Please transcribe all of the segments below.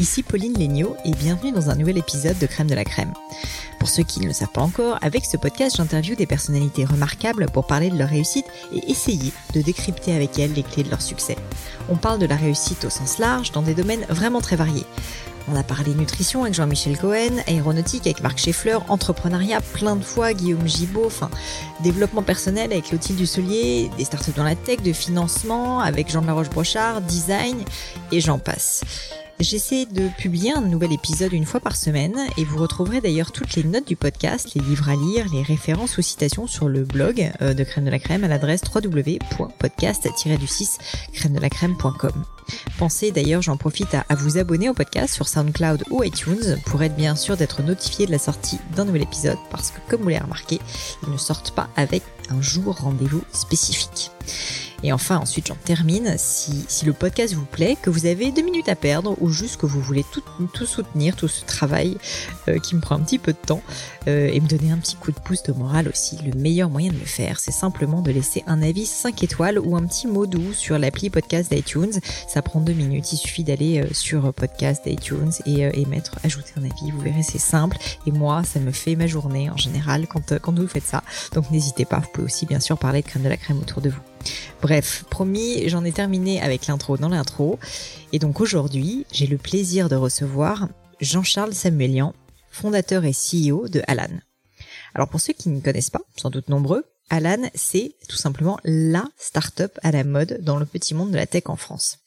ici Pauline Legnaud et bienvenue dans un nouvel épisode de Crème de la Crème. Pour ceux qui ne le savent pas encore, avec ce podcast, j'interviewe des personnalités remarquables pour parler de leur réussite et essayer de décrypter avec elles les clés de leur succès. On parle de la réussite au sens large dans des domaines vraiment très variés. On a parlé nutrition avec Jean-Michel Cohen, aéronautique avec Marc Scheffler, entrepreneuriat plein de fois, Guillaume enfin, développement personnel avec Clotilde Dusselier, des startups dans la tech, de financement avec Jean de la Roche-Brochard, design, et j'en passe. J'essaie de publier un nouvel épisode une fois par semaine et vous retrouverez d'ailleurs toutes les notes du podcast, les livres à lire, les références ou citations sur le blog euh, de Crème de la Crème à l'adresse www.podcast-du6 crème de la crème.com. Pensez d'ailleurs, j'en profite à, vous abonner au podcast sur SoundCloud ou iTunes pour être bien sûr d'être notifié de la sortie d'un nouvel épisode parce que comme vous l'avez remarqué, ils ne sortent pas avec un jour rendez-vous spécifique. Et enfin, ensuite, j'en termine. Si, si, le podcast vous plaît, que vous avez deux minutes à perdre ou juste que vous voulez tout, soutenir, tout ce travail euh, qui me prend un petit peu de temps euh, et me donner un petit coup de pouce de morale aussi, le meilleur moyen de le faire, c'est simplement de laisser un avis 5 étoiles ou un petit mot doux sur l'appli podcast d'iTunes. Ça prend deux minutes. Il suffit d'aller euh, sur podcast d'iTunes et, et mettre ajouter un avis. Vous verrez, c'est simple. Et moi, ça me fait ma journée en général quand, quand vous faites ça. Donc n'hésitez pas. Pouvez aussi bien sûr parler de crème de la crème autour de vous. Bref, promis, j'en ai terminé avec l'intro dans l'intro. Et donc aujourd'hui, j'ai le plaisir de recevoir Jean-Charles Samuelian, fondateur et CEO de Alan. Alors pour ceux qui ne connaissent pas, sans doute nombreux, Alan, c'est tout simplement la start-up à la mode dans le petit monde de la tech en France.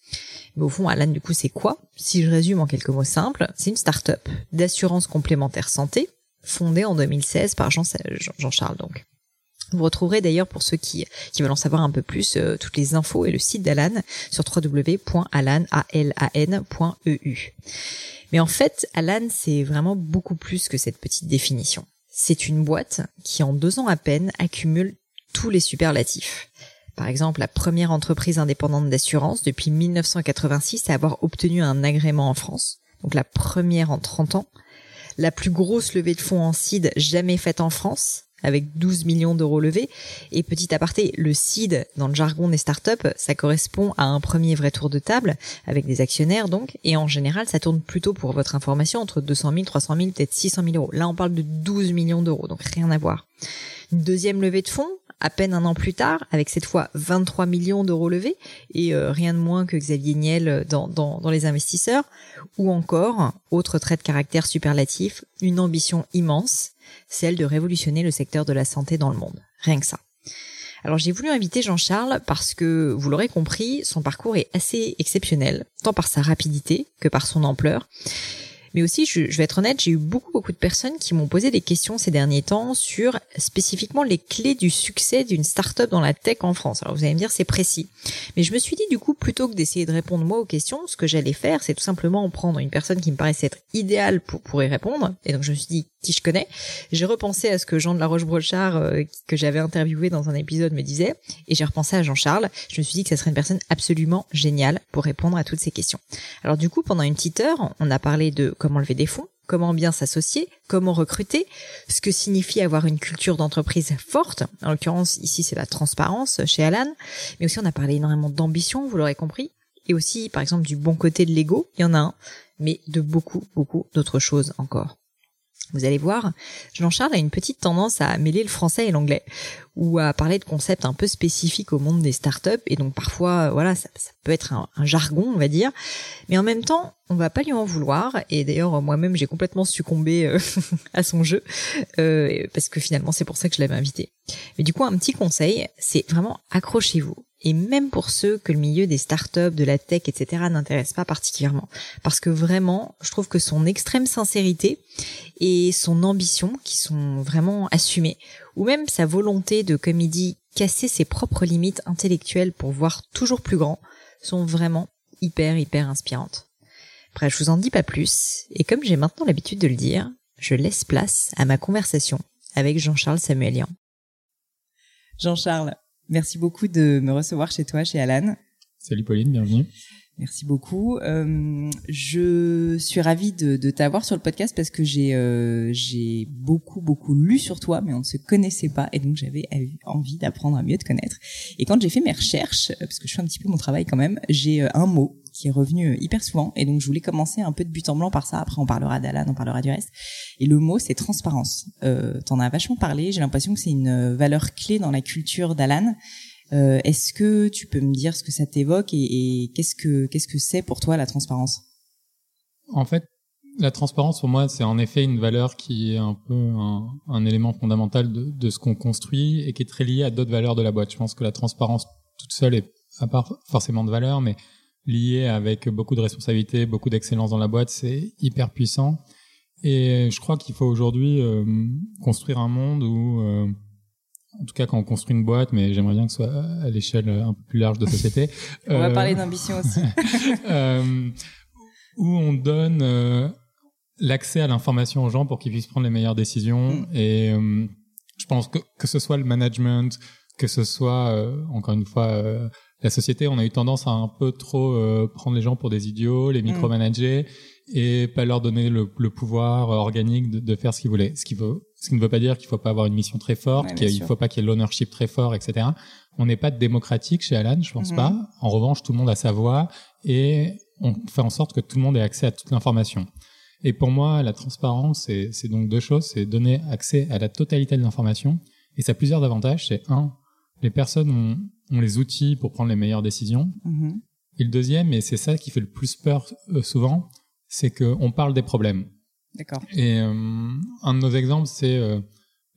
Mais au fond, Alan, du coup, c'est quoi? Si je résume en quelques mots simples, c'est une start-up d'assurance complémentaire santé, fondée en 2016 par Jean-Charles donc. Vous retrouverez d'ailleurs pour ceux qui, qui veulent en savoir un peu plus euh, toutes les infos et le site d'Alan sur www.alan.eu. Mais en fait, Alan, c'est vraiment beaucoup plus que cette petite définition. C'est une boîte qui, en deux ans à peine, accumule tous les superlatifs. Par exemple, la première entreprise indépendante d'assurance depuis 1986 à avoir obtenu un agrément en France. Donc la première en 30 ans. La plus grosse levée de fonds en seed jamais faite en France avec 12 millions d'euros levés. Et petit aparté, le seed, dans le jargon des startups, ça correspond à un premier vrai tour de table, avec des actionnaires donc, et en général, ça tourne plutôt pour votre information entre 200 000, 300 000, peut-être 600 000 euros. Là, on parle de 12 millions d'euros, donc rien à voir. Deuxième levée de fonds, à peine un an plus tard, avec cette fois 23 millions d'euros levés, et euh, rien de moins que Xavier Niel dans, dans, dans les investisseurs, ou encore, autre trait de caractère superlatif, une ambition immense, celle de révolutionner le secteur de la santé dans le monde. Rien que ça. Alors j'ai voulu inviter Jean-Charles parce que, vous l'aurez compris, son parcours est assez exceptionnel, tant par sa rapidité que par son ampleur. Mais aussi, je, vais être honnête, j'ai eu beaucoup beaucoup de personnes qui m'ont posé des questions ces derniers temps sur spécifiquement les clés du succès d'une start-up dans la tech en France. Alors vous allez me dire c'est précis, mais je me suis dit du coup plutôt que d'essayer de répondre moi aux questions, ce que j'allais faire, c'est tout simplement prendre une personne qui me paraissait être idéale pour pour y répondre. Et donc je me suis dit qui je connais? J'ai repensé à ce que Jean de la Roche-Brochard, euh, que j'avais interviewé dans un épisode, me disait, et j'ai repensé à Jean-Charles. Je me suis dit que ça serait une personne absolument géniale pour répondre à toutes ces questions. Alors du coup, pendant une petite heure, on a parlé de comment lever des fonds, comment bien s'associer, comment recruter, ce que signifie avoir une culture d'entreprise forte. En l'occurrence, ici, c'est la transparence chez Alan. Mais aussi, on a parlé énormément d'ambition, vous l'aurez compris. Et aussi, par exemple, du bon côté de l'ego, il y en a un, mais de beaucoup, beaucoup d'autres choses encore. Vous allez voir, Jean-Charles a une petite tendance à mêler le français et l'anglais, ou à parler de concepts un peu spécifiques au monde des startups, et donc parfois, voilà, ça, peut être un, jargon, on va dire, mais en même temps, on va pas lui en vouloir, et d'ailleurs, moi-même, j'ai complètement succombé euh, à son jeu, euh, parce que finalement, c'est pour ça que je l'avais invité. Mais du coup, un petit conseil, c'est vraiment accrochez-vous et même pour ceux que le milieu des startups, de la tech, etc. n'intéresse pas particulièrement. Parce que vraiment, je trouve que son extrême sincérité et son ambition, qui sont vraiment assumées, ou même sa volonté de, comme il dit, casser ses propres limites intellectuelles pour voir toujours plus grand, sont vraiment hyper, hyper inspirantes. Bref, je vous en dis pas plus, et comme j'ai maintenant l'habitude de le dire, je laisse place à ma conversation avec Jean-Charles Samuelian. Jean-Charles, Merci beaucoup de me recevoir chez toi, chez Alan. Salut Pauline, bienvenue. Merci beaucoup. Euh, je suis ravie de, de t'avoir sur le podcast parce que j'ai euh, beaucoup beaucoup lu sur toi, mais on ne se connaissait pas et donc j'avais envie d'apprendre à mieux te connaître. Et quand j'ai fait mes recherches, parce que je fais un petit peu mon travail quand même, j'ai euh, un mot qui est revenu euh, hyper souvent. Et donc, je voulais commencer un peu de but en blanc par ça. Après, on parlera d'Alan, on parlera du reste. Et le mot, c'est transparence. Euh, T'en as vachement parlé. J'ai l'impression que c'est une euh, valeur clé dans la culture d'Alan. Euh, Est-ce que tu peux me dire ce que ça t'évoque et, qu'est-ce que qu'est-ce que c'est pour toi la transparence? En fait, la transparence pour moi, c'est en effet une valeur qui est un peu un, élément fondamental de, de ce qu'on construit et qui est très lié à d'autres valeurs de la boîte. Je pense que la transparence toute seule est à part forcément de valeur, mais lié avec beaucoup de responsabilités, beaucoup d'excellence dans la boîte, c'est hyper puissant. Et je crois qu'il faut aujourd'hui euh, construire un monde où, euh, en tout cas quand on construit une boîte, mais j'aimerais bien que ce soit à l'échelle un peu plus large de société. on va parler d'ambition aussi. où on donne l'accès à l'information aux gens pour qu'ils puissent prendre les meilleures décisions. Mm. Et je pense que que ce soit le management, que ce soit encore une fois la société, on a eu tendance à un peu trop euh, prendre les gens pour des idiots, les mm. micromanager et pas leur donner le, pouvoir organique de, faire ce qu'ils voulaient. Ce qui veut, ce qui ne veut pas dire qu'il faut pas avoir une mission très forte, qu'il faut pas qu'il y ait l'ownership très fort, etc. On n'est pas démocratique chez Alan, je pense mm-hmm. pas. En revanche, tout le monde a sa voix et on fait en sorte que tout le monde ait accès à toute l'information. Et pour moi, la transparence, c'est donc deux choses. C'est donner accès à la totalité de l'information. Et ça a plusieurs avantages. C'est un, les personnes ont ont les outils pour prendre les meilleures décisions. Mm-hmm. Et le deuxième, et c'est ça qui fait le plus peur euh, souvent, c'est qu'on parle des problèmes. D'accord. Et euh, un de nos exemples, c'est euh,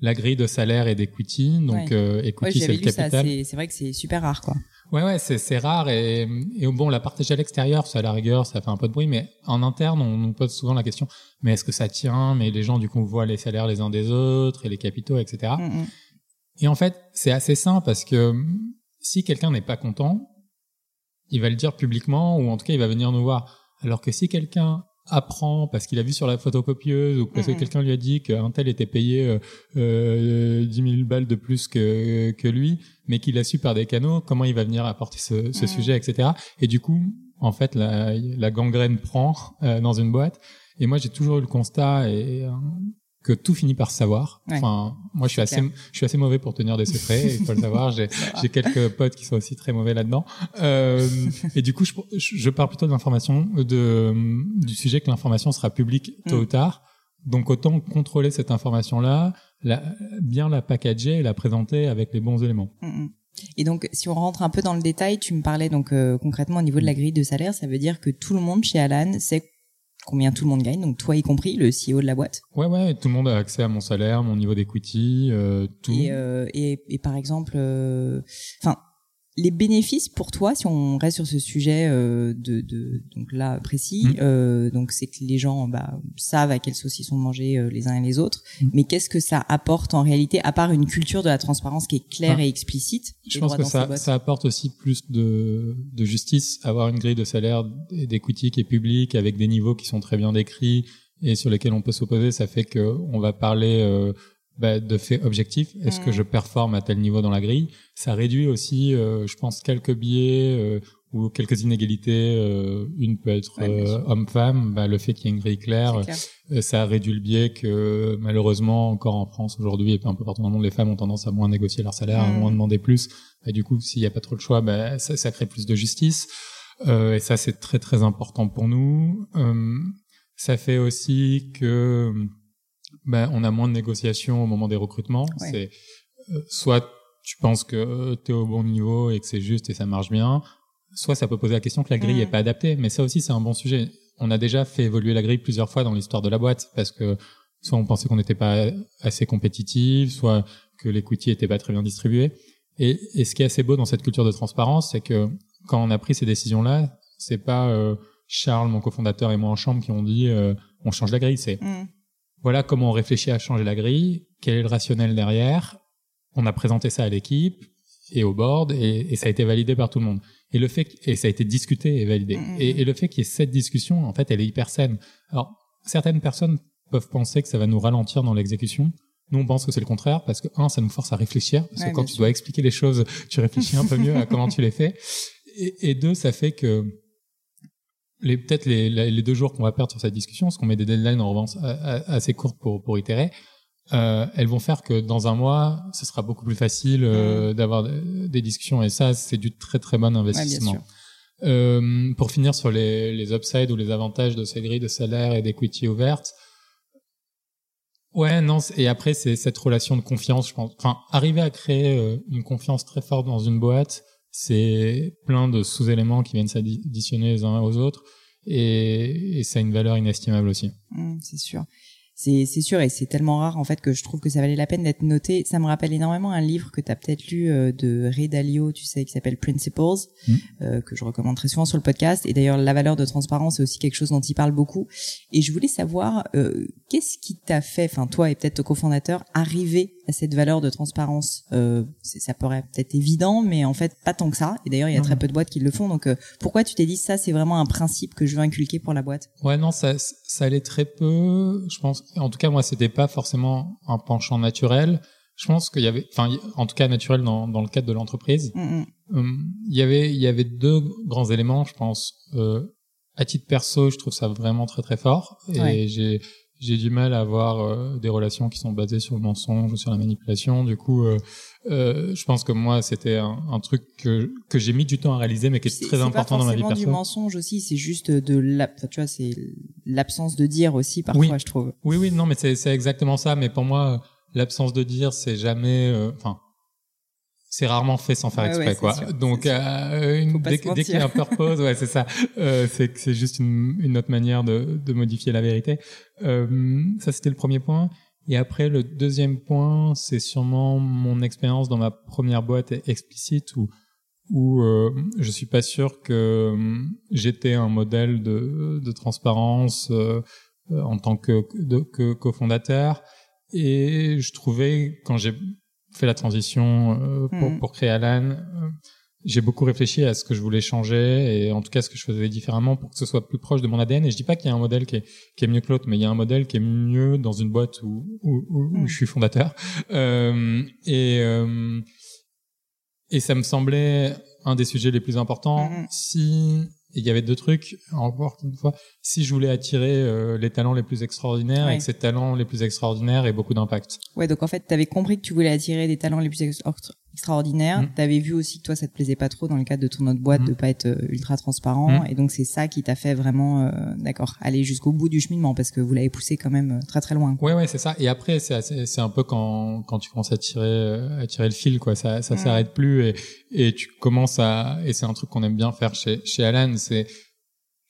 la grille de salaire et d'equity. Donc, equity, c'est le capital. C'est vrai que c'est super rare, quoi. Ouais, ouais, c'est rare et, et bon, la partager à l'extérieur, ça à la rigueur, ça fait un peu de bruit, mais en interne, on nous pose souvent la question, mais est-ce que ça tient? Mais les gens, du coup, voient les salaires les uns des autres et les capitaux, etc. Et en fait, c'est assez simple parce que si quelqu'un n'est pas content, il va le dire publiquement ou en tout cas il va venir nous voir. Alors que si quelqu'un apprend parce qu'il a vu sur la photocopieuse ou parce que quelqu'un lui a dit qu'un tel était payé euh, euh, 10 000 balles de plus que, que lui, mais qu'il a su par des canaux, comment il va venir apporter ce, ce sujet, etc. Et du coup, en fait, la, la gangrène prend euh, dans une boîte. Et moi, j'ai toujours eu le constat, et que tout finit par savoir. Enfin, moi, je suis assez, je suis assez mauvais pour tenir des secrets. Il faut le savoir. J'ai, j'ai quelques potes qui sont aussi très mauvais là-dedans. Euh, et du coup, je, je pars plutôt de l'information, de, du sujet que l'information sera publique tôt ou mm. tard. Donc, autant contrôler cette information-là, la, bien la packager et la présenter avec les bons éléments. Mm, mm. Et donc, si on rentre un peu dans le détail, tu me parlais donc euh, concrètement au niveau de la grille de salaire, ça veut dire que tout le monde chez Alan sait combien tout le monde gagne, donc toi y compris, le CEO de la boîte. Ouais, ouais, tout le monde a accès à mon salaire, mon niveau d'equity, euh, tout. Et, euh, et, et, par exemple, euh, enfin, les bénéfices pour toi, si on reste sur ce sujet euh, de, de, donc là précis, mmh. euh, donc c'est que les gens bah, savent à quelle sauce ils sont mangés euh, les uns et les autres. Mmh. Mais qu'est-ce que ça apporte en réalité, à part une culture de la transparence qui est claire ah. et explicite Je pense que ça, ça apporte aussi plus de, de justice, avoir une grille de salaire et qui est publique avec des niveaux qui sont très bien décrits et sur lesquels on peut s'opposer. Ça fait que on va parler euh, bah, de faits objectifs. Est-ce que mm. je performe à tel niveau dans la grille? Ça réduit aussi, euh, je pense, quelques biais euh, ou quelques inégalités. Euh, une peut être homme-femme. Bah, le fait qu'il y ait une grille claire, ça réduit le biais que malheureusement encore en France aujourd'hui et un peu partout dans le monde, les femmes ont tendance à moins négocier leur salaire, à mm. moins demander plus. Et du coup, s'il n'y a pas trop de choix, bah, ça, ça crée plus de justice. et ça, c'est très très important pour nous. ça fait aussi que ben, on a moins de négociations au moment des recrutements. Ouais. C'est euh, soit tu penses que tu es au bon niveau et que c'est juste et ça marche bien, soit ça peut poser la question que la grille Mhm. est pas adaptée. Mais ça aussi, c'est un bon sujet. On a déjà fait évoluer la grille plusieurs fois dans l'histoire de la boîte parce que soit on pensait qu'on n'était pas assez compétitif, soit que l'equity était pas très bien distribué. Et, et ce qui est assez beau dans cette culture de transparence, c'est que quand on a pris ces décisions-là, c'est pas euh, Charles, mon cofondateur, et moi en chambre qui ont dit euh, on change la grille. C'est Mm. Voilà comment on réfléchit à changer la grille, quel est le rationnel derrière? On a présenté ça à l'équipe et au board et, et ça a été validé par tout le monde. Et le fait et ça a été discuté et validé. Mhm. Et, et le fait qu'il y ait cette discussion, en fait, elle est hyper saine. Alors certaines personnes peuvent penser que ça va nous ralentir dans l'exécution. Nous, on pense que c'est le contraire parce que un, ça nous force à réfléchir parce Ouais, que quand tu dois expliquer les choses, tu réfléchis un peu mieux à comment tu les fais. Et, et deux, ça fait que les peut-être les, les deux jours qu'on va perdre sur cette discussion, parce qu'on met des deadlines en revanche assez courtes pour pour itérer, euh, elles vont faire que dans un mois, ce sera beaucoup plus facile euh, d'avoir des- discussions. Et ça, c'est du très très bon Mm. Ouais, investissement. sûr. Euh, pour finir sur les, les upsides ou les avantages de ces grilles de salaire et d'equity ouvertes, ouais, non, et après, c'est cette relation de confiance, je pense. Enfin, arriver à créer euh, une confiance très forte dans une boîte, c'est plein de sous-éléments qui viennent s'additionner les uns aux autres, et, ça a une valeur inestimable aussi. Mm, c'est sûr. C'est sûr et c'est tellement rare en fait que je trouve que ça valait la peine d'être noté. Ça me rappelle énormément un livre que tu as peut-être lu euh, de Ray Dalio, tu sais, qui s'appelle Principles, Mm. euh, que je recommande très souvent sur le podcast. Et d'ailleurs, la valeur de transparence c'est aussi quelque chose dont il parle beaucoup. Et je voulais savoir euh, qu'est-ce qui t'a fait, enfin toi et peut-être ton cofondateur, arriver à cette valeur de transparence? Euh, c'est- ça paraît peut-être évident, mais en fait pas tant que ça. Et d'ailleurs, il y a très peu de boîtes qui le font. Donc euh, pourquoi tu t'es dit ça, c'est vraiment un principe que je veux inculquer pour la boîte? Ouais, non, ça, ça allait très peu. Je pense, en tout cas, moi, c'était pas forcément un penchant naturel. Je pense qu'il y avait, enfin, en tout cas, naturel dans, dans le cadre de l'entreprise. Mm, mm. Hum, Il y avait, il y avait deux grands éléments, je pense. Euh, à titre perso, je trouve ça vraiment très très fort. Et Ouais. j'ai, j'ai du mal à avoir euh, des relations qui sont basées sur le mensonge ou sur la manipulation. Du coup, euh, euh, je pense que moi, c'était un, un truc que, que j'ai mis du temps à réaliser, mais qui est, C'est- très c'est important dans ma vie forcément du perso. mensonge aussi, c'est juste de la, enfin, tu vois, c'est l'absence de dire aussi parfois, Oui. je trouve. Oui, oui, non, mais c'est c'est exactement ça. Mais pour moi, l'absence de dire, c'est jamais, euh, enfin, c'est rarement fait sans faire exprès, ouais, quoi. sûr, Donc, euh, une- dès, qu'il y a un purpose, ouais, c'est ça. Euh, c'est c'est juste une, une autre manière de, de modifier la vérité. Euh, ça, c'était le premier point. Et après, le deuxième point, c'est sûrement mon expérience dans ma première boîte explicite où où euh, je suis pas sûr que hum, j'étais un modèle de, de transparence euh, euh, en tant que, de- que cofondateur et je trouvais quand j'ai fait la transition euh, pour, Mhm. pour créer Alan euh, j'ai beaucoup réfléchi à ce que je voulais changer et en tout cas ce que je faisais différemment pour que ce soit plus proche de mon ADN et je dis pas qu'il y a un modèle qui est, qui est mieux que l'autre mais il y a un modèle qui est mieux dans une boîte où, où, où- où Mhm. je suis fondateur euh, et euh, et ça me semblait un des sujets les plus importants. Mhm. Si il y avait deux trucs, encore une fois, si je voulais attirer euh, les talents les plus extraordinaires Ouais. et que ces talents les plus extraordinaires aient beaucoup d'impact. Ouais, donc en fait, t'avais compris que tu voulais attirer des talents les plus ex- extra- extraordinaires. Mm. T'avais vu aussi que toi, ça te plaisait pas trop dans le cadre de ton autre boîte Mm. de pas être euh, ultra transparent. Mm. Et donc c'est ça qui t'a fait vraiment, euh, d'accord, aller jusqu'au bout du cheminement parce que vous l'avez poussé quand même euh, très très loin. quoi. Ouais, ouais, c'est ça. Et après, c'est un peu quand quand tu commences à tirer à tirer le fil, quoi. Ça ça s'arrête plus et et tu commences à et c'est un truc qu'on aime bien faire chez chez Alan, c'est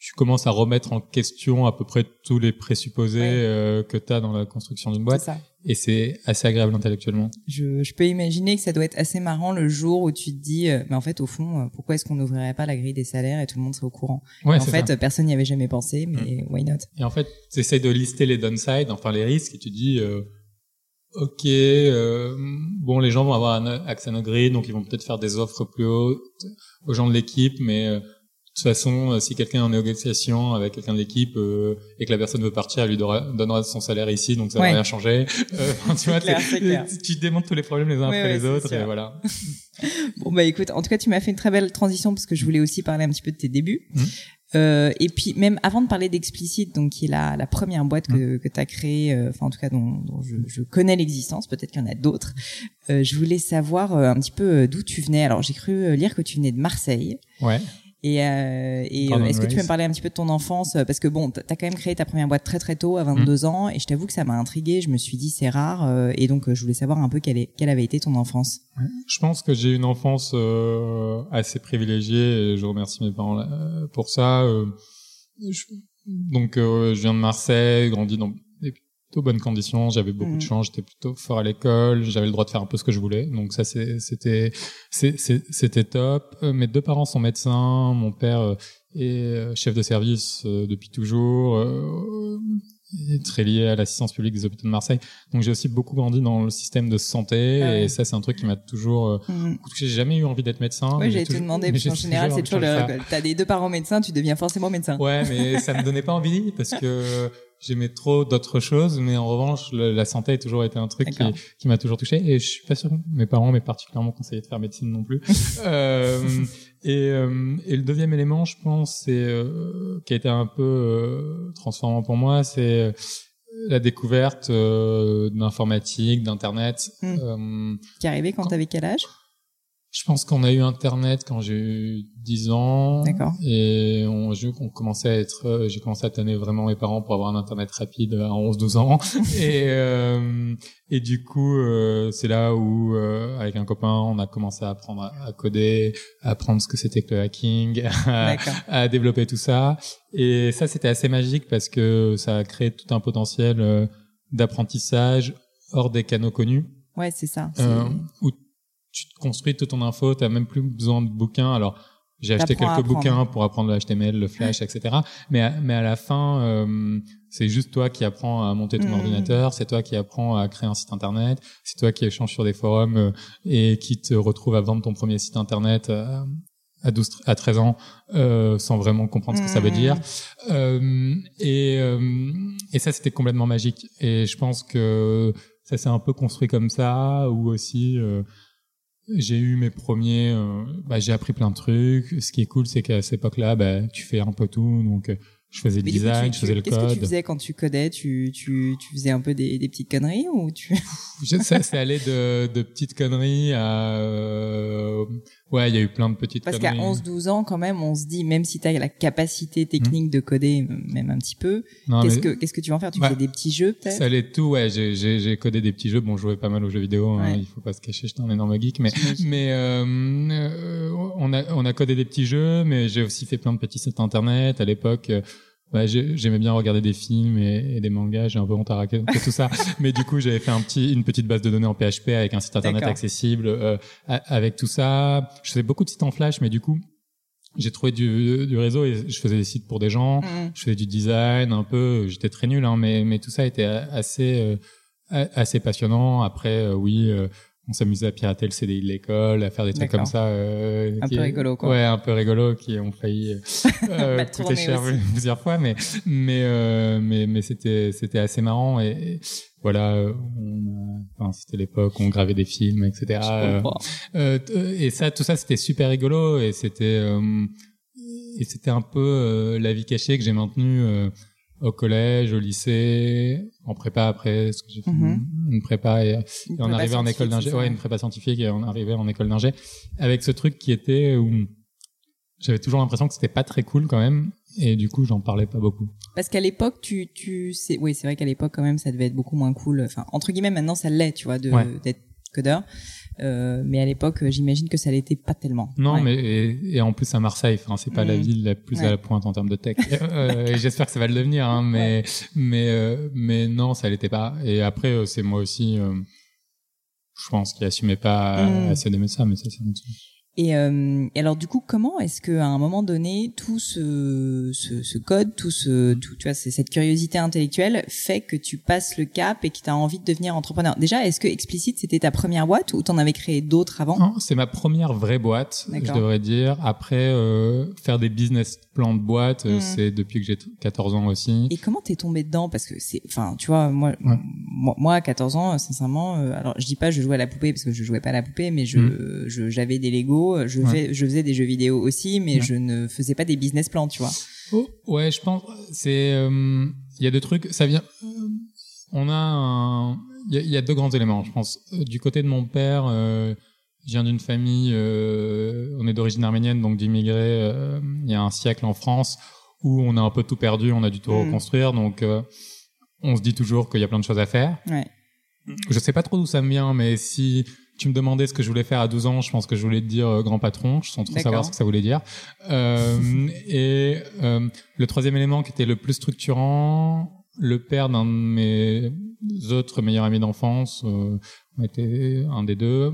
tu commences à remettre en question à peu près tous les présupposés Ouais. euh, que tu as dans la construction d'une C'est boîte ça. et c'est assez agréable intellectuellement. Je, je peux imaginer que ça doit être assez marrant le jour où tu te dis, euh, mais en fait, au fond, euh, pourquoi est-ce qu'on n'ouvrirait pas la grille des salaires et tout le monde serait au courant? Ouais, En fait, ça. personne n'y avait jamais pensé, mais why not? Et en fait, tu essaies de lister les downsides, enfin les risques, et tu dis, euh, ok, bon, les gens vont avoir un accès à nos grilles, donc ils vont peut-être faire des offres plus hautes aux gens de l'équipe, mais euh, toute façon, euh, si quelqu'un est en négociation avec quelqu'un de l'équipe euh, et que la personne veut partir, elle lui donnera, donnera son salaire ici, donc ça Ouais. va rien changer. Euh, tu vois, clair, tu démontes tous les problèmes les uns Ouais, après ouais, les autres, sûr. et voilà. Bon bah écoute, en tout cas tu m'as fait une très belle transition parce que je voulais aussi parler un petit peu de tes débuts. Mhm. Euh, et puis même avant de parler d'Explicit, donc qui est la, la première boîte que, que tu as créée, euh, enfin en tout cas dont, dont je, je connais l'existence, peut-être qu'il y en a d'autres, euh, je voulais savoir un petit peu d'où tu venais. Alors j'ai cru lire que tu venais de Marseille. Ouais. Et, euh, et euh, and est-ce que tu peux me parler un petit peu de ton enfance euh, Parce que bon, t'as quand même créé ta première boîte très très tôt, à 22 ans, et je t'avoue que ça m'a intrigué. Je me suis dit c'est rare, euh, et donc euh, je voulais savoir un peu quelle, est, quelle avait été ton enfance. Je pense que j'ai une enfance euh, assez privilégiée et je remercie mes parents pour ça. Euh, je- donc, euh, je viens de Marseille, grandi dans plutôt bonnes conditions. J'avais beaucoup de chance, j'étais plutôt fort à l'école, j'avais le droit de faire un peu ce que je voulais. Donc ça, c'était c'était top. Euh, mes deux parents sont médecins. Mon père euh, est euh, chef de service depuis toujours. Est très lié à l'assistance publique des hôpitaux de Marseille. Donc j'ai aussi beaucoup grandi dans le système de santé Ah et ça c'est un truc qui m'a toujours Mhm. j'ai jamais eu envie d'être médecin. Oui, j'ai toujours- demandé, parce qu'en général, c'est toujours le, t'as des deux parents médecins, tu deviens forcément médecin. Ouais, mais ça me donnait pas envie parce que j'aimais trop d'autres choses, mais en revanche, le- la santé a toujours été un truc qui, m'a toujours touché et je suis pas sûr que mes parents m'aient particulièrement conseillé de faire médecine non plus. euh, et, euh, et le deuxième élément, je pense, c'est euh, qui a été un peu transformant pour moi, c'est la découverte d'informatique, d'internet. Mm. Euh, Qui est arrivé quand Quand- t'avais quel âge? Je pense qu'on a eu Internet quand j'ai eu 10 ans. D'accord. Et on, je- on commençait à être, euh, j'ai commencé à tanner vraiment mes parents pour avoir un Internet rapide à 11-12 ans. et, euh, et du coup, euh, c'est là où, euh, avec un copain, on a commencé à apprendre à, à coder, à apprendre ce que c'était que le hacking, à, à développer tout ça. Et ça, c'était assez magique parce que ça a créé tout un potentiel euh, d'apprentissage hors des canaux connus Ouais, c'est ça. euh, où tu te construis toute ton info, tu même plus besoin de bouquins. Alors, j'ai acheté quelques bouquins pour apprendre le HTML, le Flash, etc. Mais à, mais à la fin, euh, c'est juste toi qui apprends à monter ton Mhm. ordinateur, c'est toi qui apprends à créer un site internet, c'est toi qui échanges sur des forums euh, et qui te retrouve à vendre ton premier site internet euh, à 12, à 13 ans euh, sans vraiment comprendre ce que ça veut Mhm. dire. Euh, et, euh, et ça, c'était complètement magique. Et je pense que ça s'est un peu construit comme ça, ou aussi euh, j'ai eu mes premiers, euh, bah, j'ai appris plein de trucs. Ce qui est cool, c'est qu'à cette époque-là, bah, tu fais un peu tout. Donc, euh, je faisais le Mais du coup, design, tu- je faisais tu- le Qu'est-ce que tu code. faisais quand tu codais? Tu, tu, tu faisais un peu des, des petites conneries ou tu Je- ça, c'est allé de, de petites conneries à, euh, ouais, il y a eu plein de petites Parce qu'à conneries. 11-12 ans, quand même, on se dit, même si tu as la capacité technique de coder, même un petit peu, qu'est-ce mais que qu'est-ce que tu vas en faire? Tu Ouais. faisais des petits jeux peut-être? Ça allait tout, ouais. J'ai, codé des petits jeux. Bon, je jouais pas mal aux jeux vidéo. hein, Ouais. il faut pas se cacher, j'étais un énorme geek. Mais, mais euh, euh, on a, on a codé des petits jeux, mais j'ai aussi fait plein de petits sites internet à l'époque. euh, j'ai- j'aimais bien regarder des films et, et des mangas. J'ai un peu honte à raconter tout ça, mais du coup, j'avais fait un petit, une petite base de données en PHP avec un site internet accessible. euh, avec tout ça, je faisais beaucoup de sites en Flash, mais du coup, j'ai trouvé du, du réseau et je faisais des sites pour des gens Mhm. je faisais du design un peu j'étais très nul hein, mais mais tout ça était assez euh, assez passionnant après euh, oui euh, on s'amusait à pirater le CDI de l'école à faire des trucs comme ça euh, Un qui- peu rigolo, quoi. ouais un peu rigolo qui ont failli euh, euh, coûter cher aussi. plusieurs fois mais mais euh, mais mais c'était c'était assez marrant et, et voilà on, enfin c'était l'époque où on gravait des films etc euh, euh, euh, et ça, tout ça, c'était super rigolo et c'était euh, et c'était un peu euh, la vie cachée que j'ai maintenue euh, au collège, au lycée, en prépa après, parce que j'ai fait Mhm. une, prépa et, on arrivait en école d'ingé, c'est ouais, une prépa scientifique et on arrivait en école d'ingé avec ce truc qui était où j'avais toujours l'impression que c'était pas très cool quand même et du coup j'en parlais pas beaucoup. Parce qu'à l'époque, tu, tu sais, oui, c'est vrai qu'à l'époque, quand même, ça devait être beaucoup moins cool. Enfin, entre guillemets, maintenant, ça l'est, tu vois, de, Ouais. d'être codeur. Euh, mais à l'époque, euh, j'imagine que ça l'était pas tellement. Non, Ouais. mais et, et en plus à Marseille, enfin c'est pas la Mhm. ville la plus Ouais. à la pointe en termes de tech. Euh, et j'espère que ça va le devenir, hein, mais mais euh, mais non, ça l'était pas. Et après euh, c'est moi aussi, euh, je pense qu'il assumait pas Mhm. assez d'aimer ça, mais ça c'est mon truc. Et, euh, et alors du coup, comment est-ce que à un moment donné, tout ce, ce, ce code, tout ce, tout, tu vois, c'est cette curiosité intellectuelle fait que tu passes le cap et que tu as envie de devenir entrepreneur? Déjà, est-ce que Explicit c'était ta première boîte ou t'en avais créé d'autres avant? Non, c'est ma première vraie boîte, je devrais dire. Après euh, faire des business plans de boîte, euh, Mhm. c'est depuis que j'ai 14 ans aussi. Et comment t'es tombé dedans? Parce que c'est, enfin, tu vois, moi, Ouais. moi, moi, à 14 ans, sincèrement, euh, alors je dis pas je jouais à la poupée parce que je jouais pas à la poupée, mais je, Mm. je j'avais des Lego, je, Ouais. fais, je faisais des jeux vidéo aussi, mais Ouais. je ne faisais pas des business plans, tu vois. Oh, ouais, je pense c'est euh, il y a deux trucs, ça vient euh, on a il y a, il y a deux grands éléments, je pense. Du côté de mon père, euh, je viens d'une famille, euh, on est d'origine arménienne, donc d'immigrés euh, il y a un siècle en France, où on a un peu tout perdu, on a dû tout Mm. reconstruire, donc euh, on se dit toujours qu'il y a plein de choses à faire. Ouais. Je sais pas trop d'où ça me vient, mais si tu me demandais ce que je voulais faire à 12 ans, je pense que je voulais te dire euh, grand patron, sans trop savoir ce que ça voulait dire. Euh, et euh, le troisième élément qui était le plus structurant, le père d'un de mes autres meilleurs amis d'enfance, euh, était un des deux,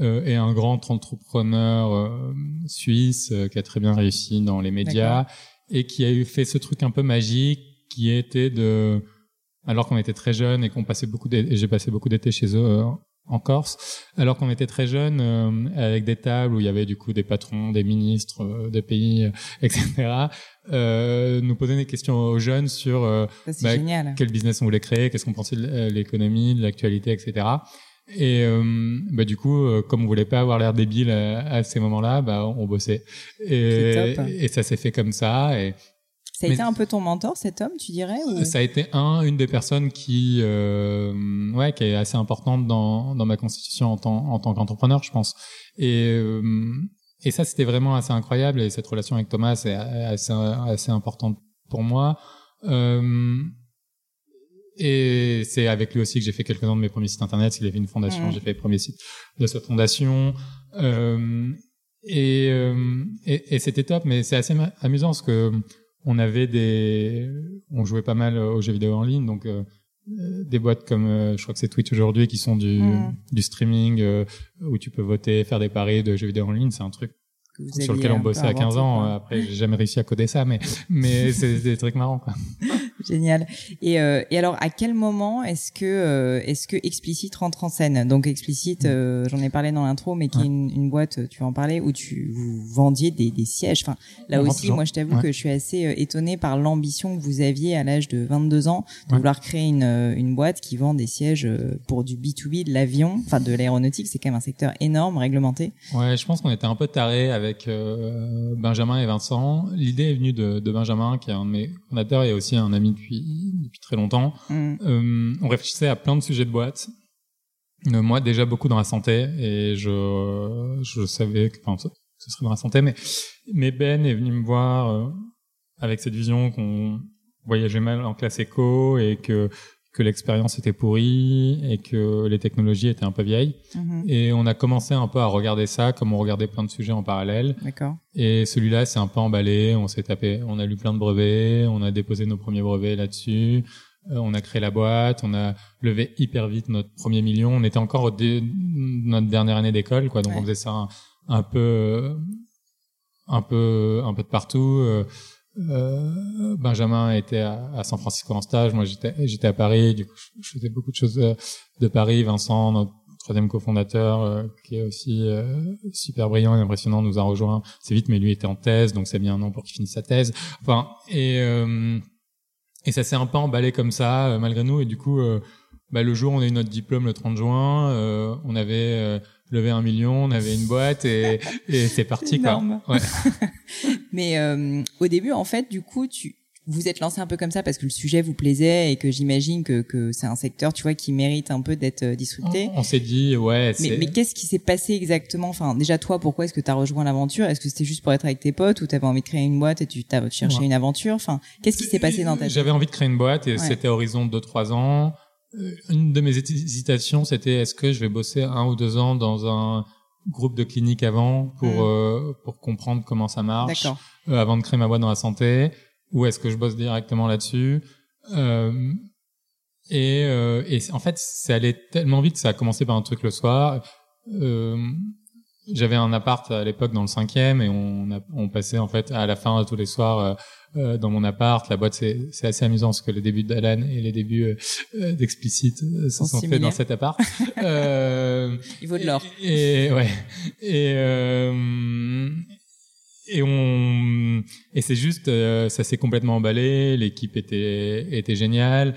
euh, et un grand entrepreneur euh, suisse euh, qui a très bien réussi dans les médias et qui a eu fait ce truc un peu magique qui était de alors qu'on était très jeunes et qu'on passait beaucoup j'ai passé beaucoup d'été chez eux euh, en Corse alors qu'on était très jeunes euh, avec des tables où il y avait du coup des patrons des ministres des pays etc euh, nous poser des questions aux jeunes sur euh, Bah, quel business on voulait créer, qu'est-ce qu'on pensait de l'économie, de l'actualité, etc. Et euh, bah, du coup, euh, comme on voulait pas avoir l'air débile à, à ces moments-là, bah, on bossait. Et, et ça s'est fait comme ça. Et Ça a mais- été un peu ton mentor, cet homme, tu dirais ou... ça a été un, une des personnes qui, euh, ouais, qui est assez importante dans, dans ma constitution en tant, en tant qu'entrepreneur, je pense. Et, euh, et ça, c'était vraiment assez incroyable. Et cette relation avec Thomas est assez, assez importante pour moi. Euh, et c'est avec lui aussi que j'ai fait quelques-uns de mes premiers sites internet. Il avait une fondation, j'ai fait les premiers sites de cette fondation. Euh, et, euh, et, et c'était top, mais c'est assez amusant parce que on avait des, on jouait pas mal aux jeux vidéo en ligne, donc euh, des boîtes comme, euh, je crois que c'est Twitch aujourd'hui, qui sont du, du streaming euh, où tu peux voter, faire des paris de jeux vidéo en ligne. C'est un truc sur lequel on bossait à 15 inventé, ans. Après, j'ai jamais réussi à coder ça, mais mais c'est des trucs marrants. Quoi. Génial. Et, euh, et alors, à quel moment est-ce que euh, est-ce que Explicit rentre en scène? Donc Explicit, euh, j'en ai parlé dans l'intro, mais qui est une, une boîte, tu en parler, où tu vous vendiez des, des sièges. Enfin, là On aussi, moi, je t'avoue Ouais. que je suis assez étonnée par l'ambition que vous aviez à l'âge de 22 ans de Ouais. vouloir créer une, une boîte qui vend des sièges pour du B2B, de l'avion, enfin de l'aéronautique. C'est quand même un secteur énorme, réglementé. Ouais, je pense qu'on était un peu tarés avec Benjamin et Vincent. L'idée est venue de, de Benjamin, qui est un de mes fondateurs et aussi un ami depuis, depuis très longtemps. Mm. Euh, on réfléchissait à plein de sujets de boîte. Euh, moi, déjà beaucoup dans la santé, et je, je savais que, enfin, ce serait dans la santé, mais, mais Ben est venu me voir euh, avec cette vision qu'on voyageait mal en classe éco et que, que l'expérience était pourrie et que les technologies étaient un peu vieilles. Mhm. Et on a commencé un peu à regarder ça, comme on regardait plein de sujets en parallèle. D'accord. Et celui-là, c'est un peu emballé. On s'est tapé, on a lu plein de brevets, on a déposé nos premiers brevets là-dessus. Euh, on a créé la boîte, on a levé hyper vite notre premier million. On était encore au dé- notre dernière année d'école, quoi. Donc Ouais. on faisait ça un, un peu, un peu, un peu de partout. Euh, euh, Benjamin était à, à San Francisco en stage, moi j'étais, à Paris. Du coup, je, faisais beaucoup de choses euh, de Paris. Vincent, notre troisième cofondateur, euh, qui est aussi super brillant et impressionnant, nous a rejoint assez vite, mais lui était en thèse, donc ça a mis un an pour qu'il finisse sa thèse. Enfin, et et ça s'est un peu emballé comme ça, malgré nous. Et du coup, bah, le jour où on a eu notre diplôme le 30 juin, on avait levé un million, on avait une boîte et, et c'est parti quoi. Ouais. Mais euh, au début, en fait, du coup, tu vous êtes lancé un peu comme ça parce que le sujet vous plaisait et que j'imagine que, que c'est un secteur, tu vois, qui mérite un peu d'être euh, disrupté. On, on s'est dit ouais, Mais, mais qu'est-ce qui s'est passé exactement? Enfin, déjà toi, pourquoi est-ce que tu as rejoint l'aventure? Est-ce que c'était juste pour être avec tes potes ou t'avais envie de créer une boîte et tu t'as cherché Ouais. une aventure? Enfin, qu'est-ce qui s'est passé dans ta vie? J'avais envie de créer une boîte et Ouais. c'était horizon de 2-3 ans. Euh, Une de mes hésitations, c'était est-ce que je vais bosser un ou deux ans dans un groupe de cliniques avant pour Mm. euh, pour comprendre comment ça marche euh, avant de créer ma boîte dans la santé ou est-ce que je bosse directement là-dessus euh, et, euh, et en fait c'est allé tellement vite ça a commencé par un truc le soir euh, j'avais un appart à l'époque dans le cinquième et on, a, on passait en fait à la fin tous les soirs euh, euh, dans mon appart. La boîte c'est assez amusant parce que les débuts d'Alan et les débuts euh, euh, d'Explicit euh, se Sont faits dans cet appart. euh, Il vaut de l'or. et, et- ouais. Et euh, et on et c'est juste ça s'est complètement emballé. L'équipe était était géniale.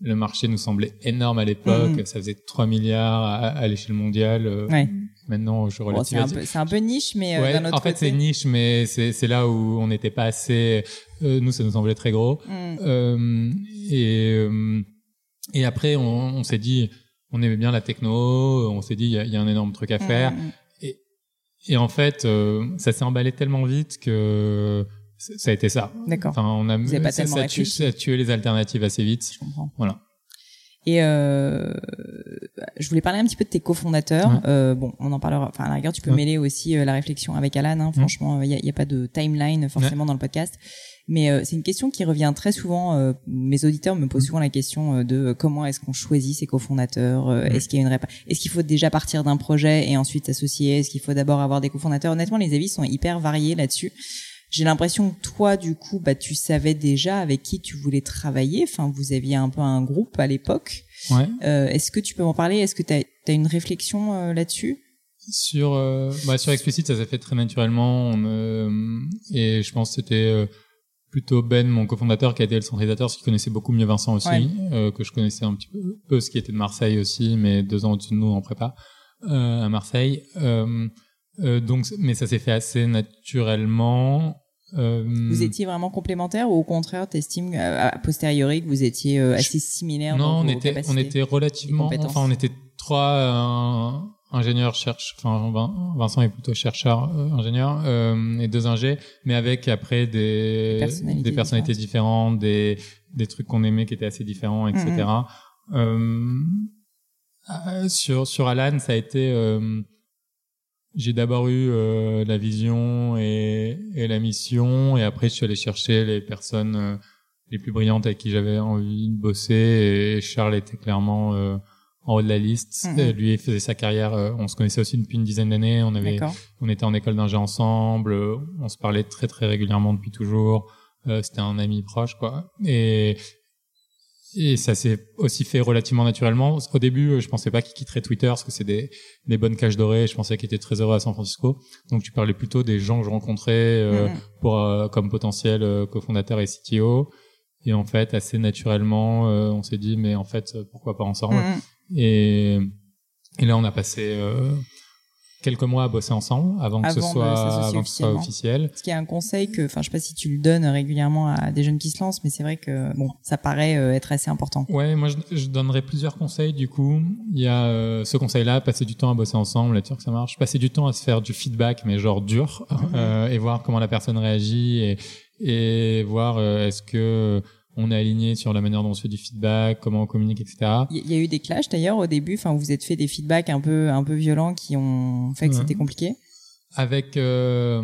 Le marché nous semblait énorme à l'époque. Mhm. Ça faisait 3 milliards à, à l'échelle mondiale. Euh, Ouais. Maintenant, je Bon, c'est un relativise. peu, c'est un peu niche, mais euh, Ouais, autre en fait, c'est niche, mais c'est là où on n'était pas assez. euh, nous, ça nous semblait très gros. Mm. Euh, et euh, et après, on, on s'est dit, on aimait bien la techno, on s'est dit il y a, y a, un énorme truc à faire. Mm, mm. Et, et en fait, euh, ça s'est emballé tellement vite que ça a été ça. D'accord. Enfin, on a Vous pas ça, tellement ça, a tué, réfléchi. ça a tué les alternatives assez vite. Je comprends. Voilà. Et euh, je voulais parler un petit peu de tes cofondateurs. Ouais. Euh, bon, on en parlera. Enfin, à la rigueur, tu peux Ouais. mêler aussi euh, la réflexion avec Alan. Hein, franchement, il n'y a, pas de timeline forcément dans le podcast. Mais euh, c'est une question qui revient très souvent. euh, mes auditeurs me posent souvent la question de comment est-ce qu'on choisit ses cofondateurs. Est-ce qu'il y a une répa- Est-ce qu'il faut déjà partir d'un projet et ensuite s'associer Est-ce qu'il faut d'abord avoir des cofondateurs? Honnêtement, les avis sont hyper variés là-dessus. J'ai l'impression que toi, du coup, bah, tu savais déjà avec qui tu voulais travailler. Enfin, vous aviez un peu un groupe à l'époque. Ouais. Euh, Est-ce que tu peux m'en parler? Est-ce que tu as, une réflexion euh, là-dessus? Sur euh, bah, sur Explicit, ça s'est fait très naturellement. On, et je pense que c'était euh, plutôt Ben, mon cofondateur, qui a été le centralisateur, parce qu'il connaissait beaucoup mieux Vincent aussi, Ouais. que je connaissais un petit peu, peu, ce qui était de Marseille aussi, mais deux ans au-dessus de nous en prépa à Marseille. Euh, donc, mais ça s'est fait assez naturellement. Euh, Vous étiez vraiment complémentaires ou au contraire, t'estimes euh, a posteriori que vous étiez euh, assez similaires Non, dans on vos était, on était relativement, enfin, on était trois euh, ingénieurs cherche, enfin, Vin- Vincent est plutôt chercheur, euh, ingénieur, euh, et deux ingés, mais avec après des, Personnalités des personnalités différentes, des, des trucs qu'on aimait qui étaient assez différents, etc. Mm-hmm. Sur, sur Alan, ça a été, euh, j'ai d'abord eu euh, la vision et, et la mission, et après je suis allé chercher les personnes euh, les plus brillantes avec qui j'avais envie de bosser, et Charles était clairement euh, en haut de la liste. Mhm. Et Lui il faisait sa carrière, euh, on se connaissait aussi depuis une dizaine d'années, on avait, on était en école d'ingé ensemble, euh, on se parlait très très régulièrement depuis toujours. Euh, C'était un ami proche, quoi. Et et ça s'est aussi fait relativement naturellement. Au début, euh, je pensais pas qu'il quitterait Twitter parce que c'est des, des bonnes caches dorées. Je pensais qu'il était très heureux à San Francisco. Donc tu parlais plutôt des gens que je rencontrais euh, Mhm. pour euh, comme potentiel euh, cofondateur et CTO. Et en fait, assez naturellement, euh, on s'est dit mais en fait pourquoi pas ensemble? Mhm. Et, et là, on a passé euh, quelques mois à bosser ensemble avant que ce soit avant que ce soit officiel. Ce qui est un conseil que, enfin, je sais pas si tu le donnes régulièrement à des jeunes qui se lancent, mais c'est vrai que bon, ça paraît euh, être assez important. Ouais, moi je, je donnerais plusieurs conseils du coup. Il y a euh, ce conseil-là, passer du temps à bosser ensemble, être sûr que ça marche. Passer du temps à se faire du feedback, mais genre dur, euh, et voir comment la personne réagit et, et voir euh, est-ce que on est aligné sur la manière dont on se fait du feedback, comment on communique, etc. Il y, a eu des clashs d'ailleurs au début. Enfin, vous vous êtes fait des feedbacks un peu, un peu violents qui ont fait que Ouais. c'était compliqué. Avec, euh,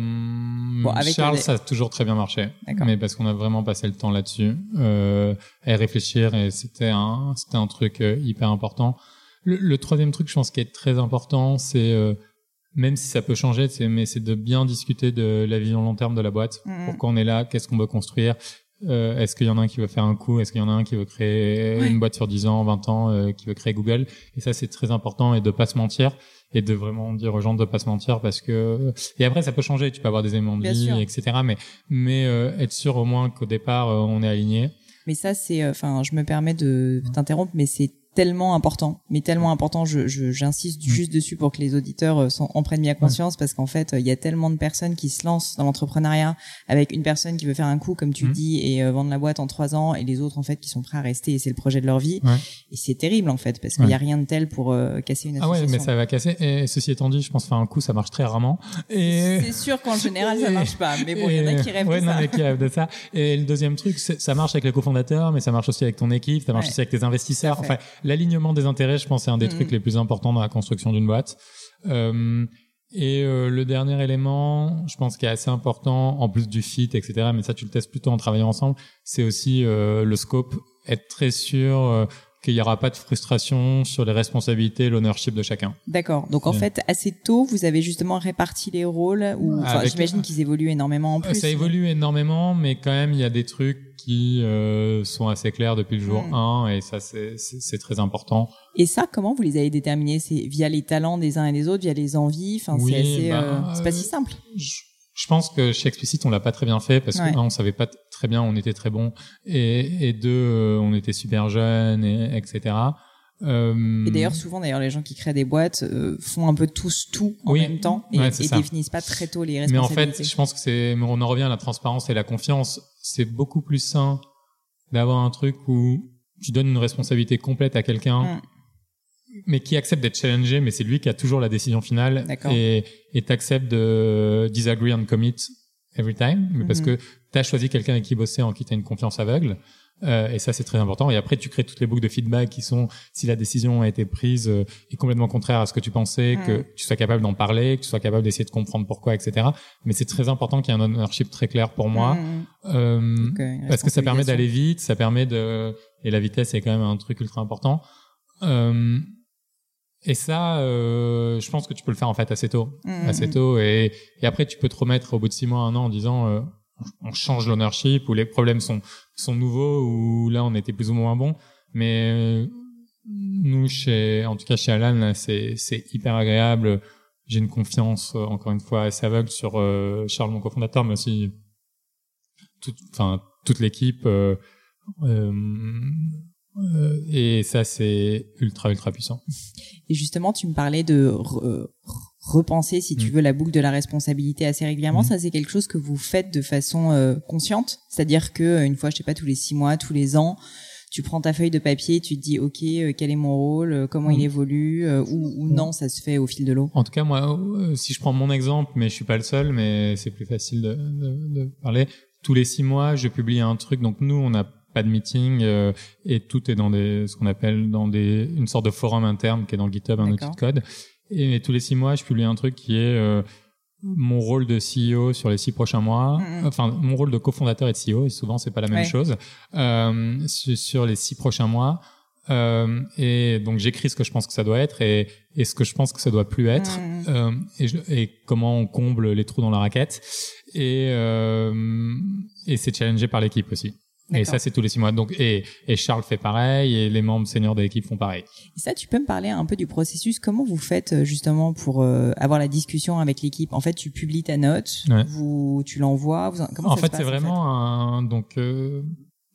avec, Charles, ça a toujours très bien marché. Mais parce qu'on a vraiment passé le temps là-dessus, euh, à y réfléchir et c'était un, c'était un truc euh, hyper important. Le, le troisième truc, je pense, qui est très important, c'est euh, même si ça peut changer, c'est mais c'est de bien discuter de la vision long terme de la boîte. Mhm. Pourquoi on est là? Qu'est-ce qu'on veut construire? Euh, Est-ce qu'il y en a un qui veut faire un coup? Est-ce qu'il y en a un qui veut créer Ouais. une boîte sur 10 ans, 20 ans, euh, qui veut créer Google? Et ça, c'est très important et de pas se mentir et de vraiment dire aux gens de pas se mentir parce que et après ça peut changer. Tu peux avoir des éléments de vie, etc. Mais mais euh, être sûr au moins qu'au départ euh, on est aligné. Mais ça, c'est, euh, enfin, je me permets de t'interrompre, mais c'est tellement important, mais tellement important. Je, je- j'insiste Mm. juste dessus pour que les auditeurs euh, s'en- en prennent bien conscience, parce qu'en fait, euh, il y a tellement de personnes qui se lancent dans l'entrepreneuriat avec une personne qui veut faire un coup, comme tu Mm. dis, et euh, vendre la boîte en trois ans, et les autres en fait qui sont prêts à rester, et c'est le projet de leur vie. Ouais. Et c'est terrible en fait, parce qu'il y a rien de tel pour euh, casser une Ah ouais, association. mais ça va casser. Et ceci étant dit, je pense faire un coup, ça marche très rarement. Et C'est sûr qu'en général ça marche pas, mais bon, il y en a qui rêvent de non, ça. mais qui rêvent de ça. Et le deuxième truc, ça marche avec les cofondateurs, mais ça marche aussi avec ton équipe, ça marche aussi avec tes investisseurs. Enfin, l'alignement des intérêts, je pense, c'est un des Mhm. trucs les plus importants dans la construction d'une boîte. Euh, et euh, le dernier élément, je pense qui est assez important, en plus du fit, etc. Mais ça, tu le testes plutôt en travaillant ensemble. C'est aussi euh, le scope, être très sûr qu'il n'y aura pas de frustration sur les responsabilités, et l'ownership de chacun. D'accord. Donc en Ouais. fait, assez tôt, vous avez justement réparti les rôles. Ou enfin, Avec- j'imagine qu'ils évoluent énormément en Euh, plus. Ça évolue énormément, mais quand même, il y a des trucs qui euh, sont assez clairs depuis le jour Mm. 1, et ça, c'est- très important. Et ça, comment vous les avez déterminés? C'est via les talents des uns et des autres, via les envies? Enfin, Oui, c'est assez. bah, euh, c'est pas euh, si simple. Je, je pense que chez Explicit, on l'a pas très bien fait, parce Ouais. que, un, on savait pas très bien, on était très bon, et, et deux, euh, on était super jeunes, et, etc. Euh, Et d'ailleurs, souvent, d'ailleurs, les gens qui créent des boîtes euh, font un peu tous tout en Oui. même temps et, Ouais, et définissent pas très tôt les Mais en responsabilités. fait, je pense que c'est, on en revient à la transparence et la confiance. C'est beaucoup plus sain d'avoir un truc où tu donnes une responsabilité complète à quelqu'un Mm. Mais qui accepte d'être challengé, mais c'est lui qui a toujours la décision finale et et t'acceptes de disagree and commit every time, mais parce Mhm. que t'as choisi quelqu'un avec qui bosser en qui t'as une confiance aveugle. Euh, et ça c'est très important. Et après tu crées toutes les boucles de feedback qui sont si la décision a été prise euh, est complètement contraire à ce que tu pensais, que tu sois capable d'en parler, que tu sois capable d'essayer de comprendre pourquoi, etc. Mais c'est très important qu'il y ait un ownership très clair pour moi. Mhm. Euh, euh, parce que ça permet d'aller vite, ça permet de et la vitesse est quand même un truc ultra important. Et ça, euh, je pense que tu peux le faire en fait assez tôt, Mhm. assez tôt, et, et après tu peux te remettre au bout de six mois, un an en disant euh, on change l'ownership ou les problèmes sont sont nouveaux ou là on était plus ou moins bon, mais euh, nous chez, en tout cas chez Alan, c'est c'est hyper agréable. J'ai une confiance euh, encore une fois assez aveugle sur euh, Charles mon cofondateur, mais aussi toute, enfin toute l'équipe. euh, euh, et ça c'est ultra ultra puissant. Et justement, tu me parlais de re- euh, repenser, si tu Mm. veux, la boucle de la responsabilité assez régulièrement. Mm. Ça, c'est quelque chose que vous faites de façon euh, consciente, c'est-à-dire que euh, une fois, je sais pas, tous les six mois, tous les ans, tu prends ta feuille de papier, tu te dis, ok, euh, quel est mon rôle, euh, comment Mm. il évolue, euh, ou, ou non, ça se fait au fil de l'eau? En tout cas, moi, euh, si je prends mon exemple, mais je suis pas le seul, mais c'est plus facile de, de, de parler. Tous les six mois, je publie un truc. Donc nous, on n'a pas de meeting euh, et tout est dans des, ce qu'on appelle dans des, une sorte de forum interne qui est dans le GitHub, un outil de code. Et, tous les six mois, je publie un truc qui est euh, mon rôle de CEO sur les six prochains mois. Enfin, mon rôle de cofondateur et de CEO. Et souvent, c'est pas la même Ouais. chose. Euh, sur, les six prochains mois. Et donc j'écris ce que je pense que ça doit être et, et ce que je pense que ça doit plus être et, je- et comment on comble les trous dans la raquette et et c'est challengé par l'équipe aussi et ça c'est tous les six mois donc et, et Charles fait pareil et les membres seniors de l'équipe font pareil Et ça, tu peux me parler un peu du processus. Comment vous faites euh, justement pour euh, avoir la discussion avec l'équipe? En fait, tu publies ta note, Ouais. vous, tu l'envoies. Vous, comment en ça fait c'est vraiment un donc euh,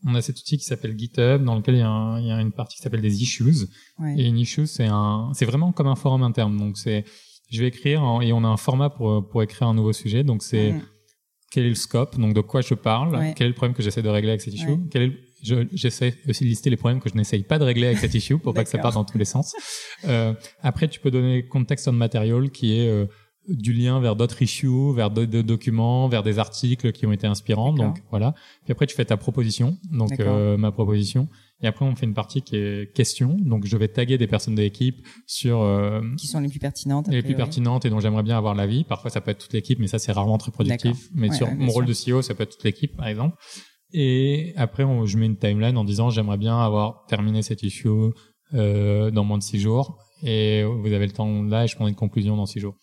on a cet outil qui s'appelle GitHub dans lequel il y a, un- il y a une partie qui s'appelle des issues Ouais. Et une issue, c'est un, c'est vraiment comme un forum interne. Donc c'est, je vais écrire en- et on a un format pour pour écrire un nouveau sujet. Donc c'est Mhm. Quel est le scope, donc de quoi je parle, Ouais. quel est le problème que j'essaie de régler avec cette issue, Ouais. quel est le- je- j'essaie aussi de lister les problèmes que je n'essaye pas de régler avec cette issue pour pas que ça parte dans tous les sens. Euh, après, tu peux donner context on material qui est euh, du lien vers d'autres issues, vers d'autres documents, vers des articles qui ont été inspirants. Donc voilà. Puis après, tu fais ta proposition, donc euh, ma proposition. Et après, on fait une partie qui est question. Donc je vais taguer des personnes de l'équipe sur euh, Qui sont les plus pertinentes les plus pertinentes et dont j'aimerais bien avoir l'avis. Parfois, ça peut être toute l'équipe, mais ça, c'est rarement très productif. Mais Ouais, sur ouais, mon rôle de CEO, ça peut être toute l'équipe, par exemple. Et après, on, je mets une timeline en disant j'aimerais bien avoir terminé cette issue euh, dans moins de six jours. Et vous avez le temps là et je prends une conclusion dans six jours.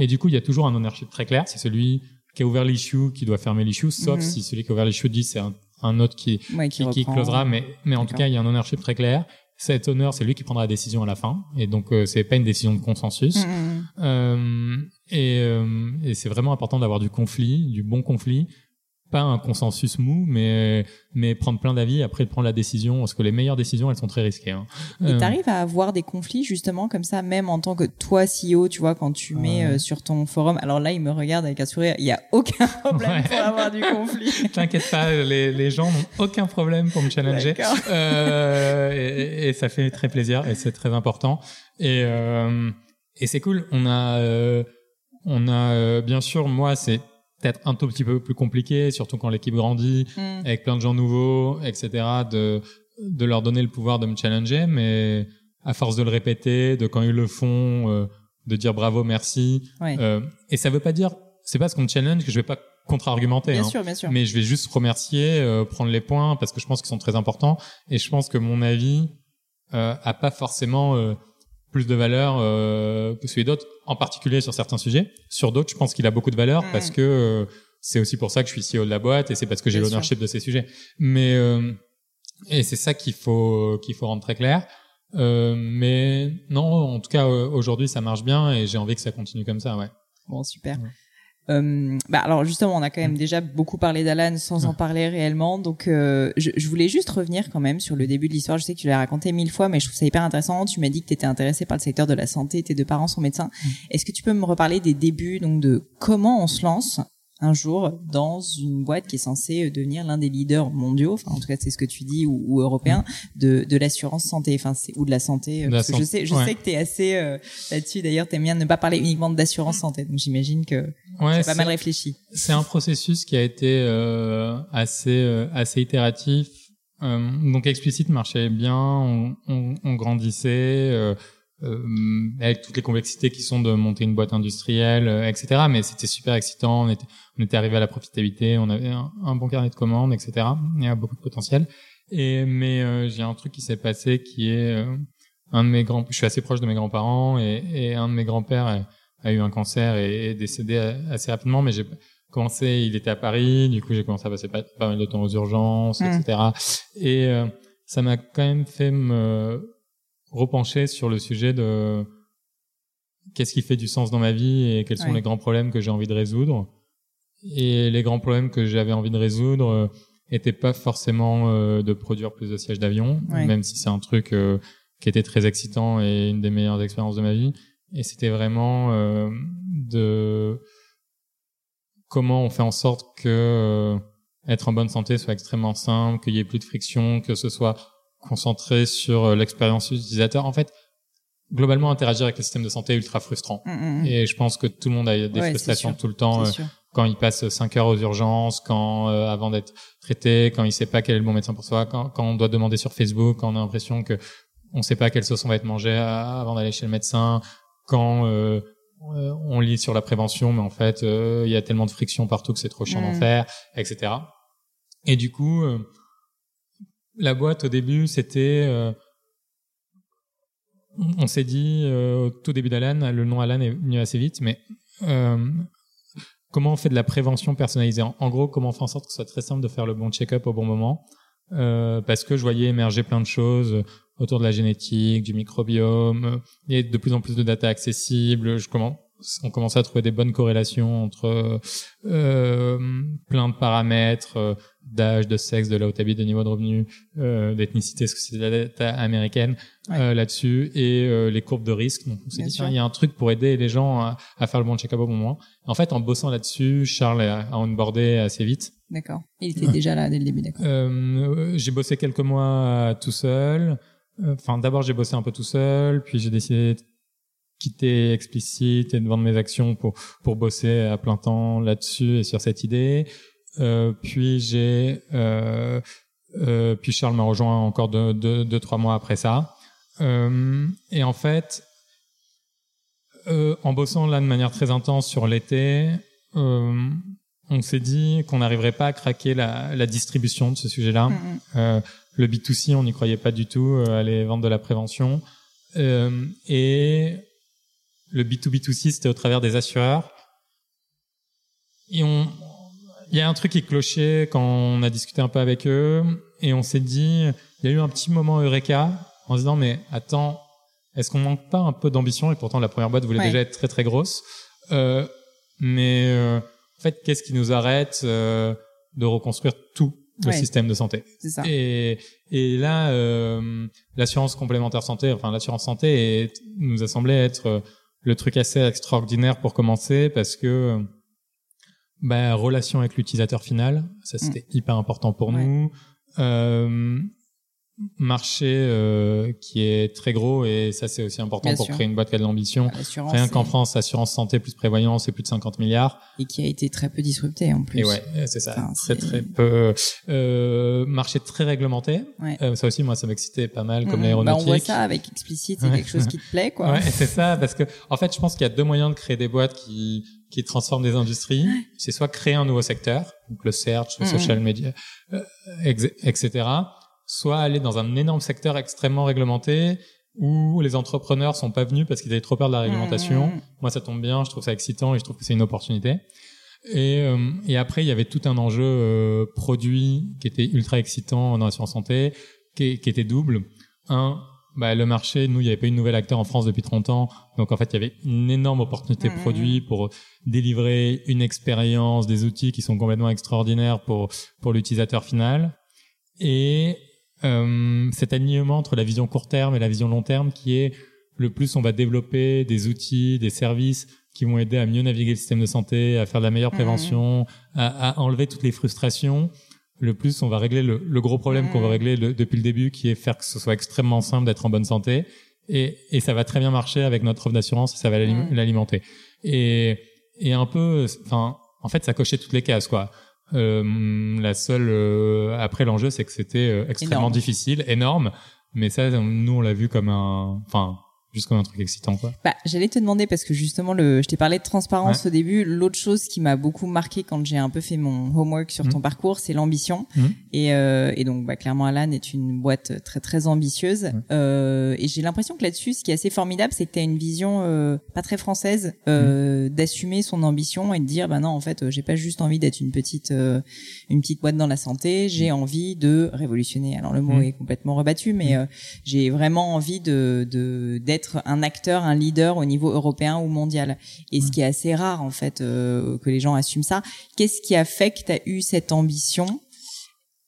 Et du coup, il y a toujours un ownership très clair. C'est celui qui a ouvert l'issue qui doit fermer l'issue, sauf Mhm. si celui qui a ouvert l'issue dit c'est un, un autre qui, Ouais, qui, qui closera. Mais, mais en tout cas, il y a un ownership très clair. Cet honneur, c'est lui qui prendra la décision à la fin. Et donc, euh, c'est pas une décision de consensus. Mhm. Euh, et euh, et c'est vraiment important d'avoir du conflit, du bon conflit, pas un consensus mou, mais mais prendre plein d'avis après prendre la décision, parce que les meilleures décisions, elles sont très risquées. Hein. Et Euh, t'arrives à avoir des conflits justement comme ça, même en tant que toi CEO, tu vois, quand tu mets Ouais. euh, sur ton forum? Alors là, il me regarde avec un sourire. Il y a aucun problème Ouais. pour avoir du conflit. T'inquiète pas, les, les gens n'ont aucun problème pour me challenger. Euh, et, et ça fait très plaisir et c'est très important. Et, euh, et c'est cool. On a, on a bien sûr, moi, c'est peut-être un tout petit peu plus compliqué, surtout quand l'équipe grandit, Mm. avec plein de gens nouveaux, etc., de, de leur donner le pouvoir de me challenger, mais à force de le répéter, de quand ils le font, euh, de dire bravo, merci. Ouais. Euh, et ça veut pas dire, c'est pas parce qu'on me challenge que je vais pas contre-argumenter. bien hein. sûr, bien sûr. Mais je vais juste remercier, euh, prendre les points parce que je pense qu'ils sont très importants et je pense que mon avis euh, a pas forcément euh, plus de valeur euh, que celui d'autres, en particulier sur certains sujets. Sur d'autres, je pense qu'il a beaucoup de valeur parce que euh, c'est aussi pour ça que je suis CEO de la boîte et c'est parce que j'ai l'ownership de ces sujets. Mais euh, et c'est ça qu'il faut qu'il faut rendre très clair. Euh, mais non, en tout cas euh, aujourd'hui ça marche bien et j'ai envie que ça continue comme ça, ouais. Bon, super. Ouais. Euh, bah alors justement, on a quand même déjà beaucoup parlé d'Alan sans en parler réellement. Donc, euh, je, je voulais juste revenir quand même sur le début de l'histoire. Je sais que tu l'as raconté mille fois, mais je trouve ça hyper intéressant. Tu m'as dit que tu étais intéressé par le secteur de la santé. Tes deux parents sont médecins. Est-ce que tu peux me reparler des débuts, donc de comment on se lance un jour dans une boîte qui est censée devenir l'un des leaders mondiaux, enfin en tout cas c'est ce que tu dis ou, ou européen de, de l'assurance santé, enfin c'est ou de la santé. De la parce que je sais, je ouais. sais que t'es assez euh, là-dessus. D'ailleurs, t'aimes bien ne pas parler uniquement d'assurance santé, donc j'imagine que Ouais, c'est pas mal réfléchi. C'est un processus qui a été euh, assez euh, assez itératif. Euh, donc explicite marchait bien, on, on, on grandissait euh, avec toutes les complexités qui sont de monter une boîte industrielle, euh, etc. Mais c'était super excitant. On était on était arrivé à la profitabilité, on avait un, un bon carnet de commandes, etc. Il y a beaucoup de potentiel. Et mais euh, j'ai un truc qui s'est passé qui est euh, un de mes grands. Je suis assez proche de mes grands-parents et, et un de mes grands-pères a, a eu un cancer et est décédé assez rapidement. Mais j'ai commencé, il était à Paris, du coup j'ai commencé à passer pas, pas mal de temps aux urgences, etc. Et euh, ça m'a quand même fait me repencher sur le sujet de qu'est-ce qui fait du sens dans ma vie et quels sont Ouais. les grands problèmes que j'ai envie de résoudre. Et les grands problèmes que j'avais envie de résoudre euh, étaient pas forcément euh, de produire plus de sièges d'avion, Ouais. même si c'est un truc euh, qui était très excitant et une des meilleures expériences de ma vie. Et c'était vraiment euh, de comment on fait en sorte que être en bonne santé soit extrêmement simple, qu'il y ait plus de friction, que ce soit concentré sur euh, l'expérience utilisateur. En fait, globalement, interagir avec le système de santé est ultra frustrant. Mm, mm, mm. Et je pense que tout le monde a des Ouais, frustrations tout le temps euh, quand il passe 5 heures aux urgences, quand euh, avant d'être traité, quand il sait pas quel est le bon médecin pour soi, quand, quand on doit demander sur Facebook, quand on a l'impression que on sait pas quelle sauce on va être mangé euh, avant d'aller chez le médecin, quand euh, on lit sur la prévention, mais en fait euh, il y a tellement de friction partout que c'est trop chiant d'en faire, etc. Et du coup, euh, la boîte au début c'était euh, on s'est dit euh, au tout début d'Alan, le nom Alan est venu assez vite, mais euh, comment on fait de la prévention personnalisée? En, gros, comment on fait en sorte que ce soit très simple de faire le bon check-up au bon moment? Parce que je voyais émerger plein de choses autour de la génétique, du microbiome, il y a de plus en plus de data accessibles, je commence on commençait à trouver des bonnes corrélations entre plein de paramètres d'âge, de sexe, de là où t'habites, de niveau de revenu, euh, d'ethnicité, parce que c'est data américaine Ouais. euh, là-dessus, et euh, les courbes de risque. Donc on dit, il y a un truc pour aider les gens à, à faire le bon check-up au bon moment. En fait, en bossant là-dessus, Charles a, a onboardé assez vite. D'accord. Il était déjà là dès le début, d'accord. Euh, j'ai bossé quelques mois tout seul. Euh, Enfin, d'abord j'ai bossé un peu tout seul, puis j'ai décidé de quitter Explicit et de vendre mes actions pour pour bosser à plein temps là-dessus et sur cette idée. Euh, puis j'ai euh, euh, puis Charles m'a rejoint encore deux, deux, deux trois mois après ça. Euh, et en fait, euh, en bossant là de manière très intense sur l'été, euh, on s'est dit qu'on n'arriverait pas à craquer la, la distribution de ce sujet-là. Mm, mm. Euh, le B2C, on n'y croyait pas du tout, euh, aller vendre de la prévention. Euh, et le B2B2C, c'était au travers des assureurs. Et on, il y a un truc qui clochait quand on a discuté un peu avec eux, et on s'est dit, il y a eu un petit moment eureka en se disant, mais attends, est-ce qu'on manque pas un peu d'ambition? Et pourtant, la première boîte voulait Ouais. déjà être très très grosse. Euh, mais euh, en fait, qu'est-ce qui nous arrête euh, de reconstruire tout le Ouais. système de santé? C'est ça. et, et là, euh, l'assurance complémentaire santé, enfin l'assurance santé, est, nous a semblé être euh, le truc assez extraordinaire pour commencer parce que bah, relation avec l'utilisateur final, ça c'était hyper important pour Mm. Ouais. nous. Euh, marché euh, qui est très gros et ça c'est aussi important Bien pour sûr. créer une boîte qui a de l'ambition. Rien qu'en France, assurance santé plus prévoyance, c'est plus de 50 milliards. Et qui a été très peu disrupté en plus. Et ouais, c'est ça. Enfin, très c'est- très peu. Euh, marché très réglementé. Ouais. Euh, ça aussi, moi, ça m'excitait pas mal, comme Mm, l'aéronautique. Bah, on voit ça avec explicite, c'est Ouais. quelque chose qui te plaît, quoi. Ouais, c'est ça, parce que en fait, je pense qu'il y a deux moyens de créer des boîtes qui qui transforment des industries. C'est soit créer un nouveau secteur, donc le search, le social media, euh, etc. Soit aller dans un énorme secteur extrêmement réglementé où les entrepreneurs sont pas venus parce qu'ils avaient trop peur de la réglementation. Moi, ça tombe bien, je trouve ça excitant et je trouve que c'est une opportunité. Et, euh, et après, il y avait tout un enjeu euh, produit qui était ultra excitant dans l'assurance santé, qui, qui était double. Un, bah, le marché, nous, il n'y avait pas eu de nouvel acteur en France depuis 30 ans. Donc, en fait, il y avait une énorme opportunité Mhm. produit pour délivrer une expérience, des outils qui sont complètement extraordinaires pour, pour l'utilisateur final. Et euh, cet alignement entre la vision court terme et la vision long terme qui est le plus on va développer des outils, des services qui vont aider à mieux naviguer le système de santé, à faire de la meilleure prévention, à, à enlever toutes les frustrations, le plus on va régler le, le gros problème qu'on veut régler le- depuis le début, qui est faire que ce soit extrêmement simple d'être en bonne santé. Et, et ça va très bien marcher avec notre offre d'assurance, ça va l'alim- l'alimenter. Et, et un peu, enfin, en fait, ça cochait toutes les cases, quoi. Euh, la seule euh, après l'enjeu, c'est que c'était euh, extrêmement Énorme. difficile, énorme. Mais ça, nous, on l'a vu comme un, enfin, juste comme un truc excitant, quoi. Bah, j'allais te demander parce que justement, le, je t'ai parlé de transparence au début. L'autre chose qui m'a beaucoup marqué quand j'ai un peu fait mon homework sur ton Mhm. parcours, c'est l'ambition. Mhm. Et, euh, et donc, bah, clairement, Alan est une boîte très très ambitieuse. Euh, et j'ai l'impression que là-dessus, ce qui est assez formidable, c'est que tu as une vision euh, pas très française euh, d'assumer son ambition et de dire, bah non, en fait, j'ai pas juste envie d'être une petite euh, une petite boîte dans la santé. J'ai envie de révolutionner. Alors le mot est complètement rebattu, mais euh, j'ai vraiment envie de de d'être un acteur, un leader au niveau européen ou mondial. Et ce qui est assez rare en fait euh, que les gens assument ça. Qu'est-ce qui a fait que tu as eu cette ambition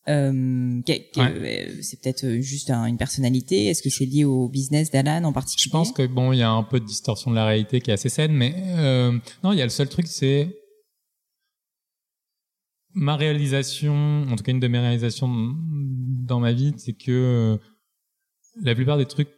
euh, euh, c'est peut-être juste un- une personnalité? Est-ce que c'est lié au business d'Alan en particulier? Je pense que bon, il y a un peu de distorsion de la réalité qui est assez saine, mais euh, non, il y a le seul truc, c'est ma réalisation, en tout cas une de mes réalisations dans ma vie, c'est que la plupart des trucs,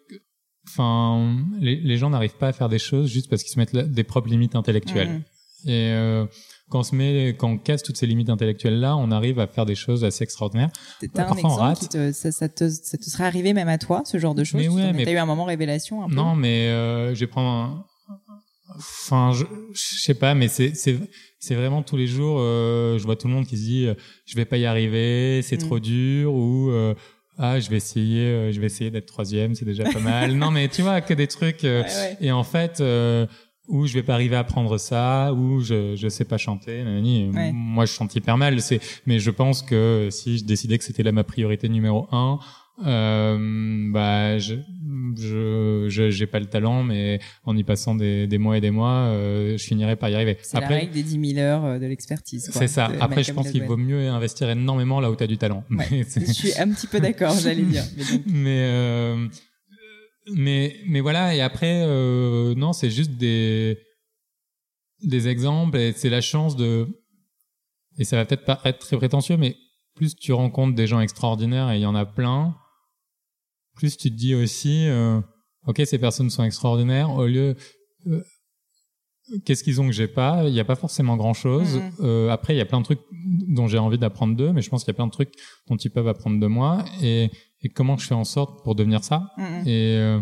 enfin, les, les gens n'arrivent pas à faire des choses juste parce qu'ils se mettent là- des propres limites intellectuelles. Mhm. Et euh, quand on se met, quand on casse toutes ces limites intellectuelles là, on arrive à faire des choses assez extraordinaires. T'as un Parfois, on exemple rate. qui te, ça, ça te, ça te serait arrivé même à toi, ce genre de choses? Mais ouais, mais- T'as eu un moment révélation un peu? Non, mais euh, je vais prendre un... Enfin, je, je sais pas, mais c'est vraiment tous les jours. euh, je vois tout le monde qui se dit, euh, je vais pas y arriver, c'est Mm. trop dur, ou ah, je vais essayer, euh, je vais essayer d'être troisième, c'est déjà pas mal. non, mais tu vois que des trucs. euh, Ouais, ouais. Et en fait, euh, ou je vais pas arriver à apprendre ça, ou je je sais pas chanter. Ouais. Moi, je chante hyper mal. C'est, mais je pense que si je décidais que c'était là ma priorité numéro un, euh, bah, je je je- j'ai pas le talent, mais en y passant des des mois et des mois, euh, je finirais par y arriver. C'est la règle des 10 000 heures euh, de l'expertise. quoi. c'est ça. Après, je pense qu'il vaut mieux investir énormément là où tu as du talent. Ouais. Mais c'est- Je suis un petit peu d'accord, j'allais dire. Mais donc, mais euh, mais mais voilà et après euh, non c'est juste des des exemples et c'est la chance de et ça va peut-être pas être très prétentieux mais plus tu rencontres des gens extraordinaires et il y en a plein plus tu te dis aussi euh, ok ces personnes sont extraordinaires au lieu euh, qu'est-ce qu'ils ont que j'ai pas? Il n'y a pas forcément grand chose Mhm. après il y a plein de trucs dont j'ai envie d'apprendre d'eux mais je pense qu'il y a plein de trucs dont ils peuvent apprendre de moi. Et et comment je fais en sorte pour devenir ça? Mm, mm. et euh,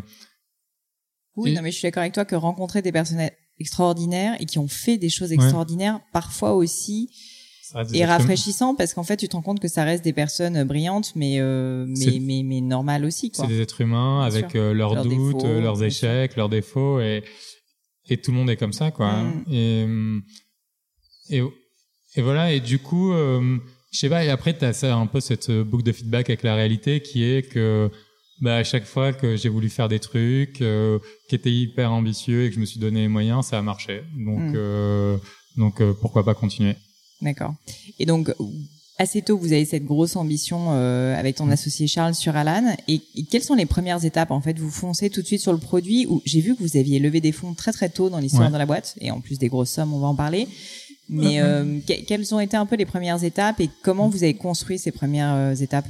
Oui, Et- non, mais je suis d'accord avec toi que rencontrer des personnes extraordinaires et qui ont fait des choses extraordinaires, parfois aussi, humains. rafraîchissant parce qu'en fait, tu te rends compte que ça reste des personnes brillantes, mais euh, mais, mais mais normales aussi, quoi. c'est des êtres humains Bien avec euh, leurs Leurs doutes défauts, euh, leurs échecs leurs défauts et et tout le monde est comme ça quoi Mm. et et et voilà et du coup euh, je sais pas et après t'as ça un peu cette boucle de feedback avec la réalité qui est que bah à chaque fois que j'ai voulu faire des trucs euh, qui étaient hyper ambitieux et que je me suis donné les moyens ça a marché donc Mm. euh, donc euh, pourquoi pas continuer? D'accord. Et donc, assez tôt, vous avez cette grosse ambition euh, avec Mm. ton associé Charles sur Alan. Et, et quelles sont les premières étapes En fait, vous foncez tout de suite sur le produit. Ou j'ai vu que vous aviez levé des fonds très très tôt dans l'histoire Ouais. de la boîte, et en plus des grosses sommes, on va en parler. Mais euh, que- quelles ont été un peu les premières étapes et comment vous avez construit ces premières euh, étapes?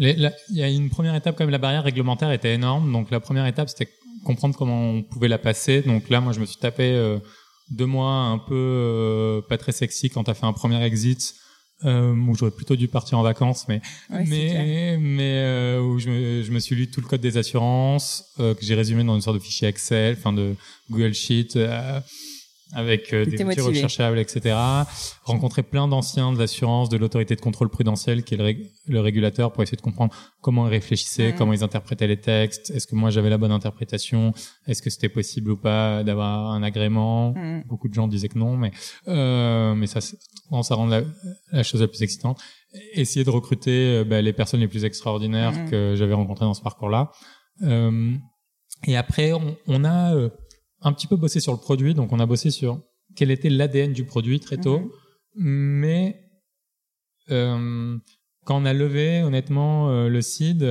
Il y a une première étape quand même, la barrière réglementaire était énorme. Donc la première étape, c'était comprendre comment on pouvait la passer. Donc là, moi, je me suis tapé deux mois un peu euh, pas très sexy quand t'as fait un premier exit. Euh, où j'aurais plutôt dû partir en vacances, mais Ouais, mais mais euh, où je me, je me suis lu tout le code des assurances euh, que j'ai résumé dans une sorte de fichier Excel, enfin de Google Sheet euh, avec euh, des outils recherchables, etc. Rencontrer plein d'anciens de l'assurance, de l'autorité de contrôle prudentiel qui est le, rég- le régulateur pour essayer de comprendre comment ils réfléchissaient, comment ils interprétaient les textes, est-ce que moi j'avais la bonne interprétation, est-ce que c'était possible ou pas d'avoir un agrément? Mhm. Beaucoup de gens disaient que non, mais euh, mais ça à rendre la, la chose la plus excitante. Essayer de recruter euh, bah, les personnes les plus extraordinaires Mhm. que j'avais rencontrées dans ce parcours-là. Euh, et après, on, on a euh, un petit peu bossé sur le produit, donc on a bossé sur quel était l'ADN du produit très tôt, Mhm. mais euh, quand on a levé honnêtement euh, le seed,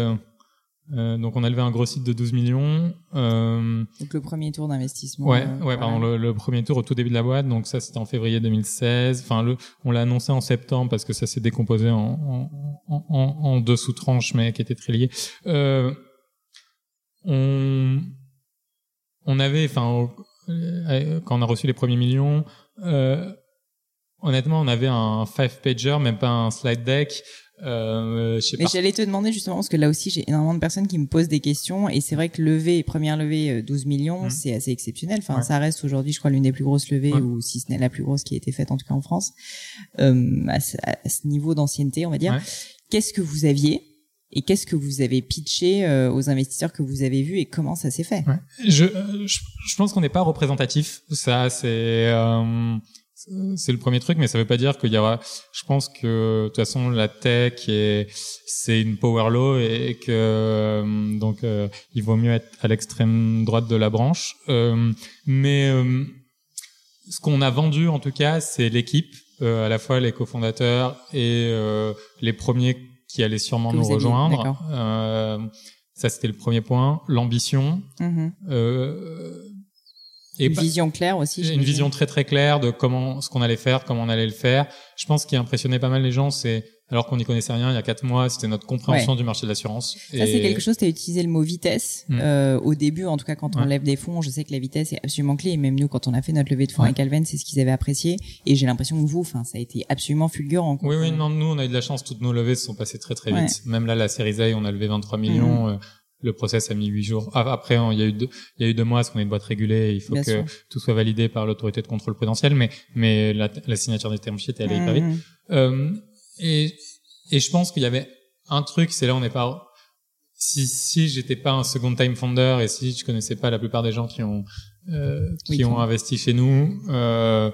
euh, donc on a levé un gros site de 12 millions. Euh, donc le premier tour d'investissement. Ouais, euh, ouais, pardon, le, premier tour au tout début de la boîte. Donc ça c'était en février 2016. Enfin le, on l'a annoncé en septembre parce que ça s'est décomposé en, en, en, en, deux sous-tranches mais qui étaient très liées. Euh, on, on avait, enfin quand on a reçu les premiers millions. Honnêtement, on avait un five pager, même pas un slide deck, euh, Mais j'allais te demander justement parce que là aussi j'ai énormément de personnes qui me posent des questions et c'est vrai que lever première levée 12 euh, millions mmh. c'est assez exceptionnel. Enfin ça reste aujourd'hui je crois l'une des plus grosses levées ou si ce n'est la plus grosse qui a été faite en tout cas en France euh, à, ce, niveau d'ancienneté on va dire. Qu'est-ce que vous aviez et qu'est-ce que vous avez pitché euh, aux investisseurs que vous avez vus et comment ça s'est fait? Je, je, je, pense qu'on n'est pas représentatif. Ça c'est c'est le premier truc, mais ça veut pas dire qu'il y aura. Je pense que de toute façon la tech c'est une power law et que euh, donc euh, il vaut mieux être à l'extrême droite de la branche. Euh, mais ce qu'on a vendu en tout cas, c'est l'équipe, à la fois les cofondateurs et les premiers qui allaient sûrement nous rejoindre. ça c'était le premier point. L'ambition. Mm-hmm. Et une vision claire aussi. Une vision très très claire de comment ce qu'on allait faire, comment on allait le faire. Je pense qu'il impressionnait pas mal les gens, c'est alors qu'on n'y connaissait rien il y a quatre mois, c'était notre compréhension du marché de l'assurance. Ça c'est quelque chose. Tu as utilisé le mot vitesse mm. euh, au début, en tout cas quand on lève des fonds. Je sais que la vitesse est absolument clé. Et même nous, quand on a fait notre levée de fonds avec Alven, c'est ce qu'ils avaient apprécié. Et j'ai l'impression que vous, enfin, ça a été absolument fulgurant. Oui, oui, non, nous on a eu de la chance. Toutes nos levées se sont passées très très vite. Même là, la série A, on a levé 23 millions. Mm. Euh, le process a mis huit jours. Ah, après, il y a eu deux, il y a eu deux mois parce qu'on est une boîte régulée. Il faut que tout soit validé par l'autorité de contrôle prudentiel, mais mais la, la signature des termes sheets est allée hyper vite. Mmh. Euh, et et je pense qu'il y avait un truc, c'est là on n'est pas. Si si j'étais pas un second time founder et si je connaissais pas la plupart des gens qui ont euh, qui ont investi chez nous, euh,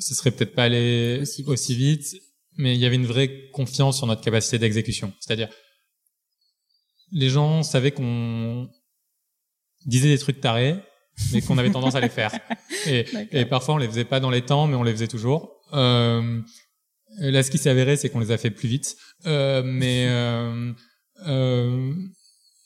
ce serait peut-être pas allé aussi vite. aussi vite. Mais il y avait une vraie confiance sur notre capacité d'exécution. C'est-à-dire les gens savaient qu'on disait des trucs tarés, mais qu'on avait tendance à les faire. Et, et, parfois, on les faisait pas dans les temps, mais on les faisait toujours. Euh, là, ce qui s'est avéré, c'est qu'on les a fait plus vite. Euh, mais euh, euh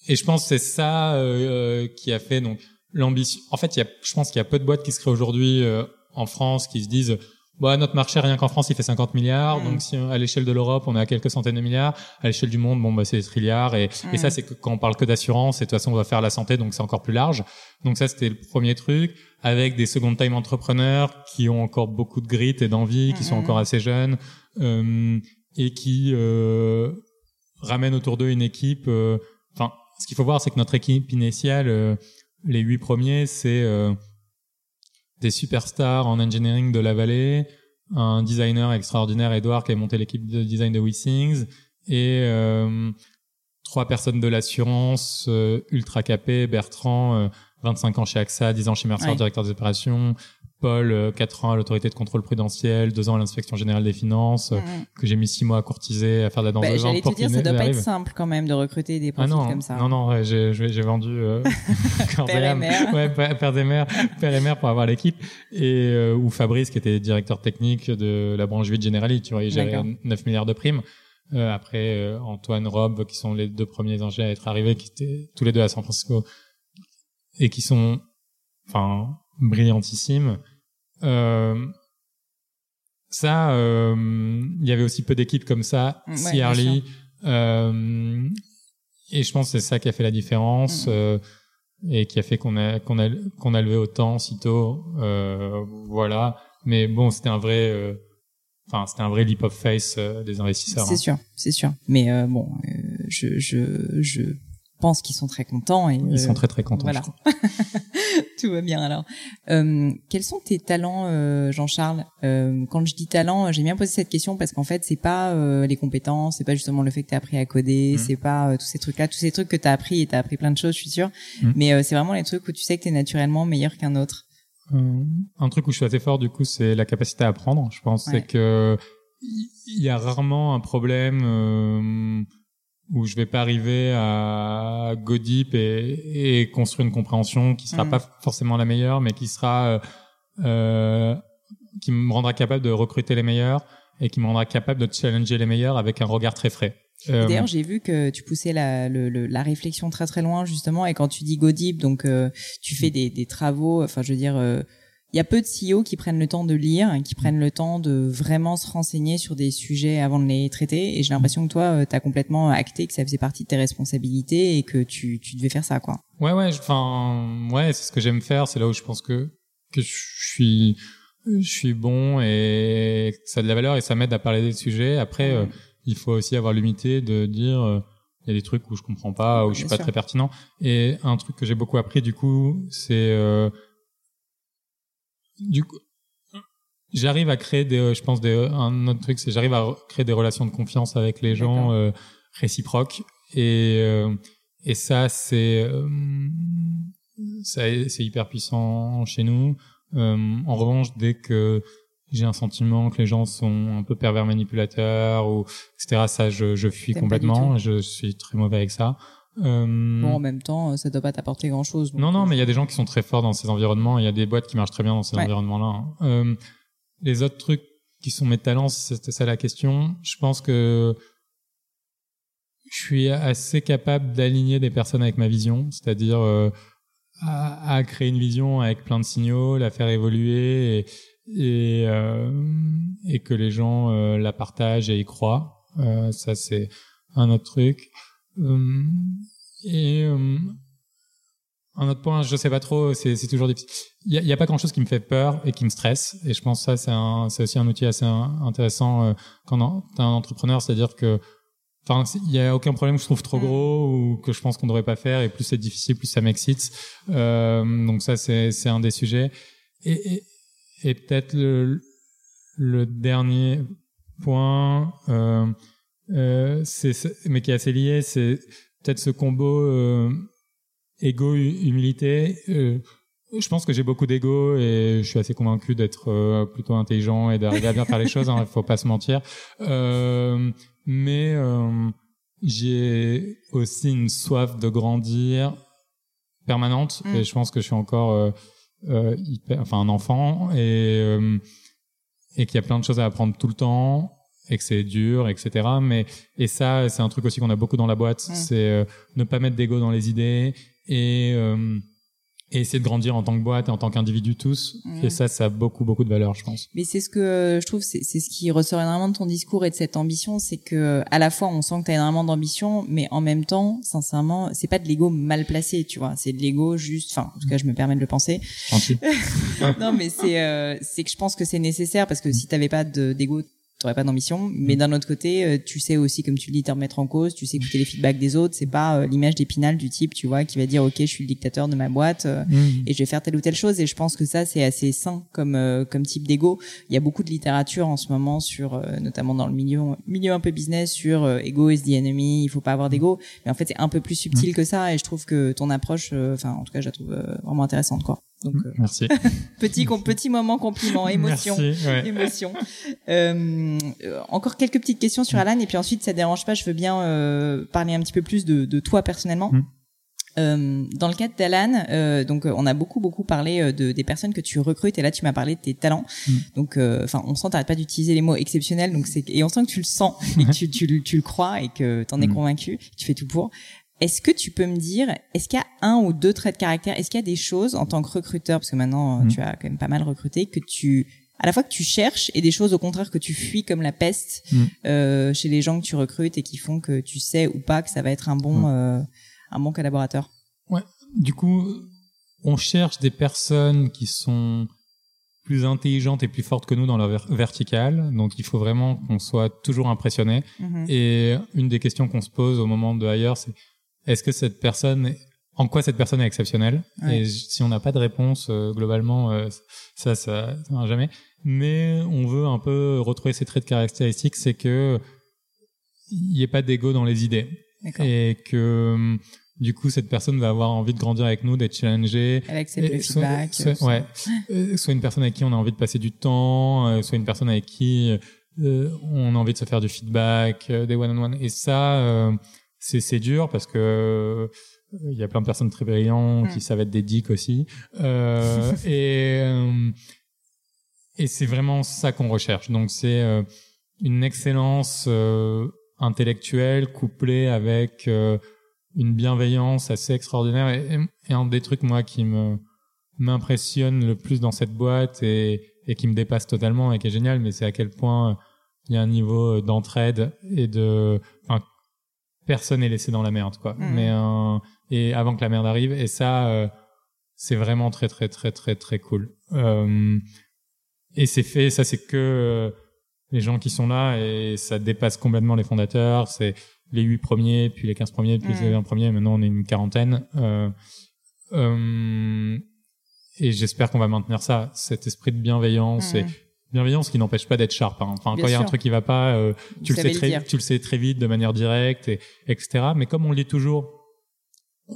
et je pense que c'est ça euh, qui a fait donc l'ambition. En fait, il y a, je pense qu'il y a peu de boîtes qui se créent aujourd'hui euh, en France qui se disent bah, notre marché, rien qu'en France, il fait 50 milliards. Mm. Donc, si à l'échelle de l'Europe, on est à quelques centaines de milliards. À l'échelle du monde, bon, bah, c'est des trilliards. Et, et ça, mm. c'est que quand on parle que d'assurance, et de toute façon, on va faire la santé, donc c'est encore plus large. Donc ça, c'était le premier truc. Avec des second time entrepreneurs qui ont encore beaucoup de grit et d'envie, qui sont mm-hmm. encore assez jeunes, euh, et qui euh, ramènent autour d'eux une équipe. Euh, enfin, ce qu'il faut voir, c'est que notre équipe initiale, euh, les huit premiers, c'est euh, des superstars en engineering de la vallée, un designer extraordinaire, Edouard, qui a monté l'équipe de design de WeSings, et euh, trois personnes de l'assurance, euh, ultra capées, Bertrand, 25 euh, ans chez AXA, 10 ans chez Mercer, directeur des opérations, Paul, 4 euh, ans à l'autorité de contrôle prudentiel, 2 ans à l'inspection générale des finances, euh, que j'ai mis 6 mois à courtiser, à faire de la danse bah, J'allais te dire, ça doit pas être simple quand même de recruter des profils ah comme ça. Non, non, j'ai, j'ai vendu euh, père et mère. Ouais, père des mères, père et mère pour avoir l'équipe. Et euh, ou Fabrice, qui était directeur technique de la branche 8 Generali, tu vois, il gérait 9 milliards de primes. Euh, après, Antoine, Rob, qui sont les deux premiers ingénieurs à être arrivés, qui étaient tous les deux à San Francisco, et qui sont, enfin, brillantissimes euh, ça, euh, il y avait aussi peu d'équipes comme ça, ouais, euh, et je pense que c'est ça qui a fait la différence mm. et qui a fait qu'on a qu'on a qu'on a levé autant si tôt. voilà. Mais bon, c'était un vrai enfin c'était un vrai leap of face des investisseurs. C'est hein. sûr, c'est sûr. Mais bon, je je je pense qu'ils sont très contents. Et, Ils sont très très contents. Voilà. Tout va bien alors. Euh, quels sont tes talents, euh, Jean-Charles? Euh, Quand je dis talent, j'ai bien posé cette question parce qu'en fait, c'est pas euh, les compétences, c'est pas justement le fait que tu as appris à coder, mmh. c'est pas euh, tous ces trucs-là, tous ces trucs que tu as appris et tu as appris plein de choses, je suis sûre. Mmh. Mais euh, c'est vraiment les trucs où tu sais que tu es naturellement meilleur qu'un autre. un truc où je suis assez fort, du coup, c'est la capacité à apprendre. Je pense c'est que il y a rarement un problème où je vais pas arriver à go deep et, et construire une compréhension qui sera mm. pas forcément la meilleure, mais qui sera euh, euh, qui me rendra capable de recruter les meilleurs et qui me rendra capable de challenger les meilleurs avec un regard très frais. Euh, D'ailleurs, j'ai vu que tu poussais la, le, le- la réflexion très très loin justement, et quand tu dis go deep, donc euh, tu fais des, des travaux. Enfin, je veux dire, euh, il y a peu de CEO qui prennent le temps de lire, qui prennent le temps de vraiment se renseigner sur des sujets avant de les traiter. Et j'ai l'impression que toi, tu as complètement acté que ça faisait partie de tes responsabilités et que tu, tu devais faire ça, quoi. Ouais, ouais, enfin, ouais, c'est ce que j'aime faire. C'est là où je pense que que je suis je suis bon et ça a de la valeur et ça m'aide à parler des sujets. Après, euh, il faut aussi avoir l'humilité de dire euh, il y a des trucs où je comprends pas, où je suis Bien pas sûr. très pertinent. Et un truc que j'ai beaucoup appris du coup, c'est euh, du coup j'arrive à créer des je pense des un autre truc c'est j'arrive à créer des relations de confiance avec les gens euh, réciproques. Et euh, et ça c'est euh, c'est hyper puissant chez nous. Euh, en revanche dès que j'ai un sentiment que les gens sont un peu pervers manipulateurs ou etc ça je, je fuis complètement. je suis très mauvais avec ça. Euh, Bon, en même temps, ça doit pas t'apporter grand chose. non, non, mais il y a des gens qui sont très forts dans ces environnements. Il y a des boîtes qui marchent très bien dans ces Ouais. environnements-là. Euh, les autres trucs qui sont mes talents, c'était ça la question. Je pense que je suis assez capable d'aligner des personnes avec ma vision, c'est-à-dire euh, à, à créer une vision avec plein de signaux, la faire évoluer et, et, euh, et que les gens euh, la partagent et y croient. Euh, ça, c'est un autre truc. Euh, et euh, un autre point, je sais pas trop, c'est toujours difficile. Il y a, pas grand chose qui me fait peur et qui me stresse. Et je pense que ça, c'est aussi un outil assez intéressant euh, quand t'es un entrepreneur, c'est-à-dire que, enfin, il y a aucun problème que je trouve trop Mm. gros ou que je pense qu'on devrait pas faire. Et plus c'est difficile, plus ça m'excite. Euh, donc ça, c'est c'est un des sujets. Et, et, et peut-être le, le dernier point, euh, euh, mais qui est assez lié, c'est peut-être ce combo euh, ego hu- humilité. Euh, je pense que j'ai beaucoup d'ego et je suis assez convaincu d'être euh, plutôt intelligent et d'arriver à bien faire les choses. Il faut pas se mentir. Euh, mais euh, j'ai aussi une soif de grandir permanente Mm. et je pense que je suis encore euh, euh, hyper, enfin un enfant et euh, et qu'il y a plein de choses à apprendre tout le temps et que c'est dur, etc. Mais et ça, c'est un truc aussi qu'on a beaucoup dans la boîte, c'est euh, ne pas mettre d'ego dans les idées et euh, et essayer de grandir en tant que boîte et en tant qu'individu tous. Et ça, ça a beaucoup beaucoup de valeur, je pense. Mais c'est ce que je trouve, c'est c'est ce qui ressort énormément de ton discours et de cette ambition, c'est que à la fois on sent que tu as énormément d'ambition, mais en même temps, sincèrement, c'est pas de l'ego mal placé, tu vois, c'est de l'ego juste, enfin, en tout cas, je me permets de le penser. Non, mais c'est euh, c'est que je pense que c'est nécessaire parce que si t'avais pas de- d'ego, t'aurais pas d'ambition. Mais d'un autre côté, euh, tu sais aussi, comme tu le dis, te remettre en cause, tu sais écouter les feedbacks des autres. C'est pas euh, l'image d'épinal du type, tu vois, qui va dire, ok, je suis le dictateur de ma boîte. euh, Mm. et je vais faire telle ou telle chose et je pense que ça c'est assez sain comme euh, comme type d'ego il y a beaucoup de littérature en ce moment sur notamment dans le milieu milieu un peu business sur ego is the enemy il faut pas avoir d'ego mais en fait c'est un peu plus subtil que ça et je trouve que ton approche enfin en tout cas je la trouve vraiment intéressante quoi donc euh, Merci. petit petit moment compliment émotion Merci. ouais. émotion. Euh, euh, encore quelques petites questions sur Alan et puis ensuite, ça dérange pas, je veux bien euh, parler un petit peu plus de, de toi personnellement. Mm. Euh, dans le cadre d'Alan, euh, donc on a beaucoup beaucoup parlé euh, de des personnes que tu recrutes et là tu m'as parlé de tes talents. Mm. Donc euh, enfin on sent t'arrêtes pas d'utiliser les mots exceptionnels donc c'est et on sent que tu le sens et que tu tu, le- tu le crois et que t'en es Mm. convaincu, tu fais tout pour. Est-ce que tu peux me dire, est-ce qu'il y a un ou deux traits de caractère, est-ce qu'il y a des choses en tant que recruteur, parce que maintenant euh, Mm. tu as quand même pas mal recruté, que tu, à la fois que tu cherches et des choses au contraire que tu fuis comme la peste Mm. euh, chez les gens que tu recrutes et qui font que tu sais ou pas que ça va être un bon, Mm. euh, un bon collaborateur? Du coup, on cherche des personnes qui sont plus intelligentes et plus fortes que nous dans leur ver- verticale. Donc, il faut vraiment qu'on soit toujours impressionné. Mhm. Et une des questions qu'on se pose au moment de ailleurs, c'est est-ce que cette personne, en quoi cette personne est exceptionnelle? Ouais. Et si on n'a pas de réponse, euh, globalement, euh, ça, ça, ça va jamais. Mais on veut un peu retrouver ces traits de caractéristiques, c'est que il n'y ait pas d'ego dans les idées et que hum, du coup cette personne va avoir envie de grandir avec nous, d'être challengée. Accepte Et le soit- feedback. soit- ouais, Euh, soit une personne avec qui on a envie de passer du temps, euh, soit une personne avec qui euh, on a envie de se faire du feedback, des one-on-one. Et ça, euh, c'est c'est dur parce que euh, il y a plein de personnes très brillantes Mm. qui savent être des dicks aussi. Euh, et euh, et c'est vraiment ça qu'on recherche. Donc c'est euh, une excellence euh, intellectuel couplé avec euh, une bienveillance assez extraordinaire et, et, un des trucs moi qui me m'impressionne le plus dans cette boîte et, et qui me dépasse totalement et qui est génial mais c'est à quel point il y a un niveau d'entraide et de enfin personne n'est laissé dans la merde quoi. Mhm. mais euh, et avant que la merde arrive et ça euh, c'est vraiment très très très très très cool. Euh, et c'est fait ça c'est que euh, les gens qui sont là et ça dépasse complètement les fondateurs. C'est les huit premiers puis les 15 premiers puis les 20 premiers maintenant on est une quarantaine. Euh, euh, et j'espère qu'on va maintenir ça cet esprit de bienveillance et Mhm. Bienveillance qui n'empêche pas d'être sharp hein. enfin Bien quand il y a un truc qui va pas euh, tu Vous le sais le très tu le sais très vite de manière directe et etc mais comme on le dit toujours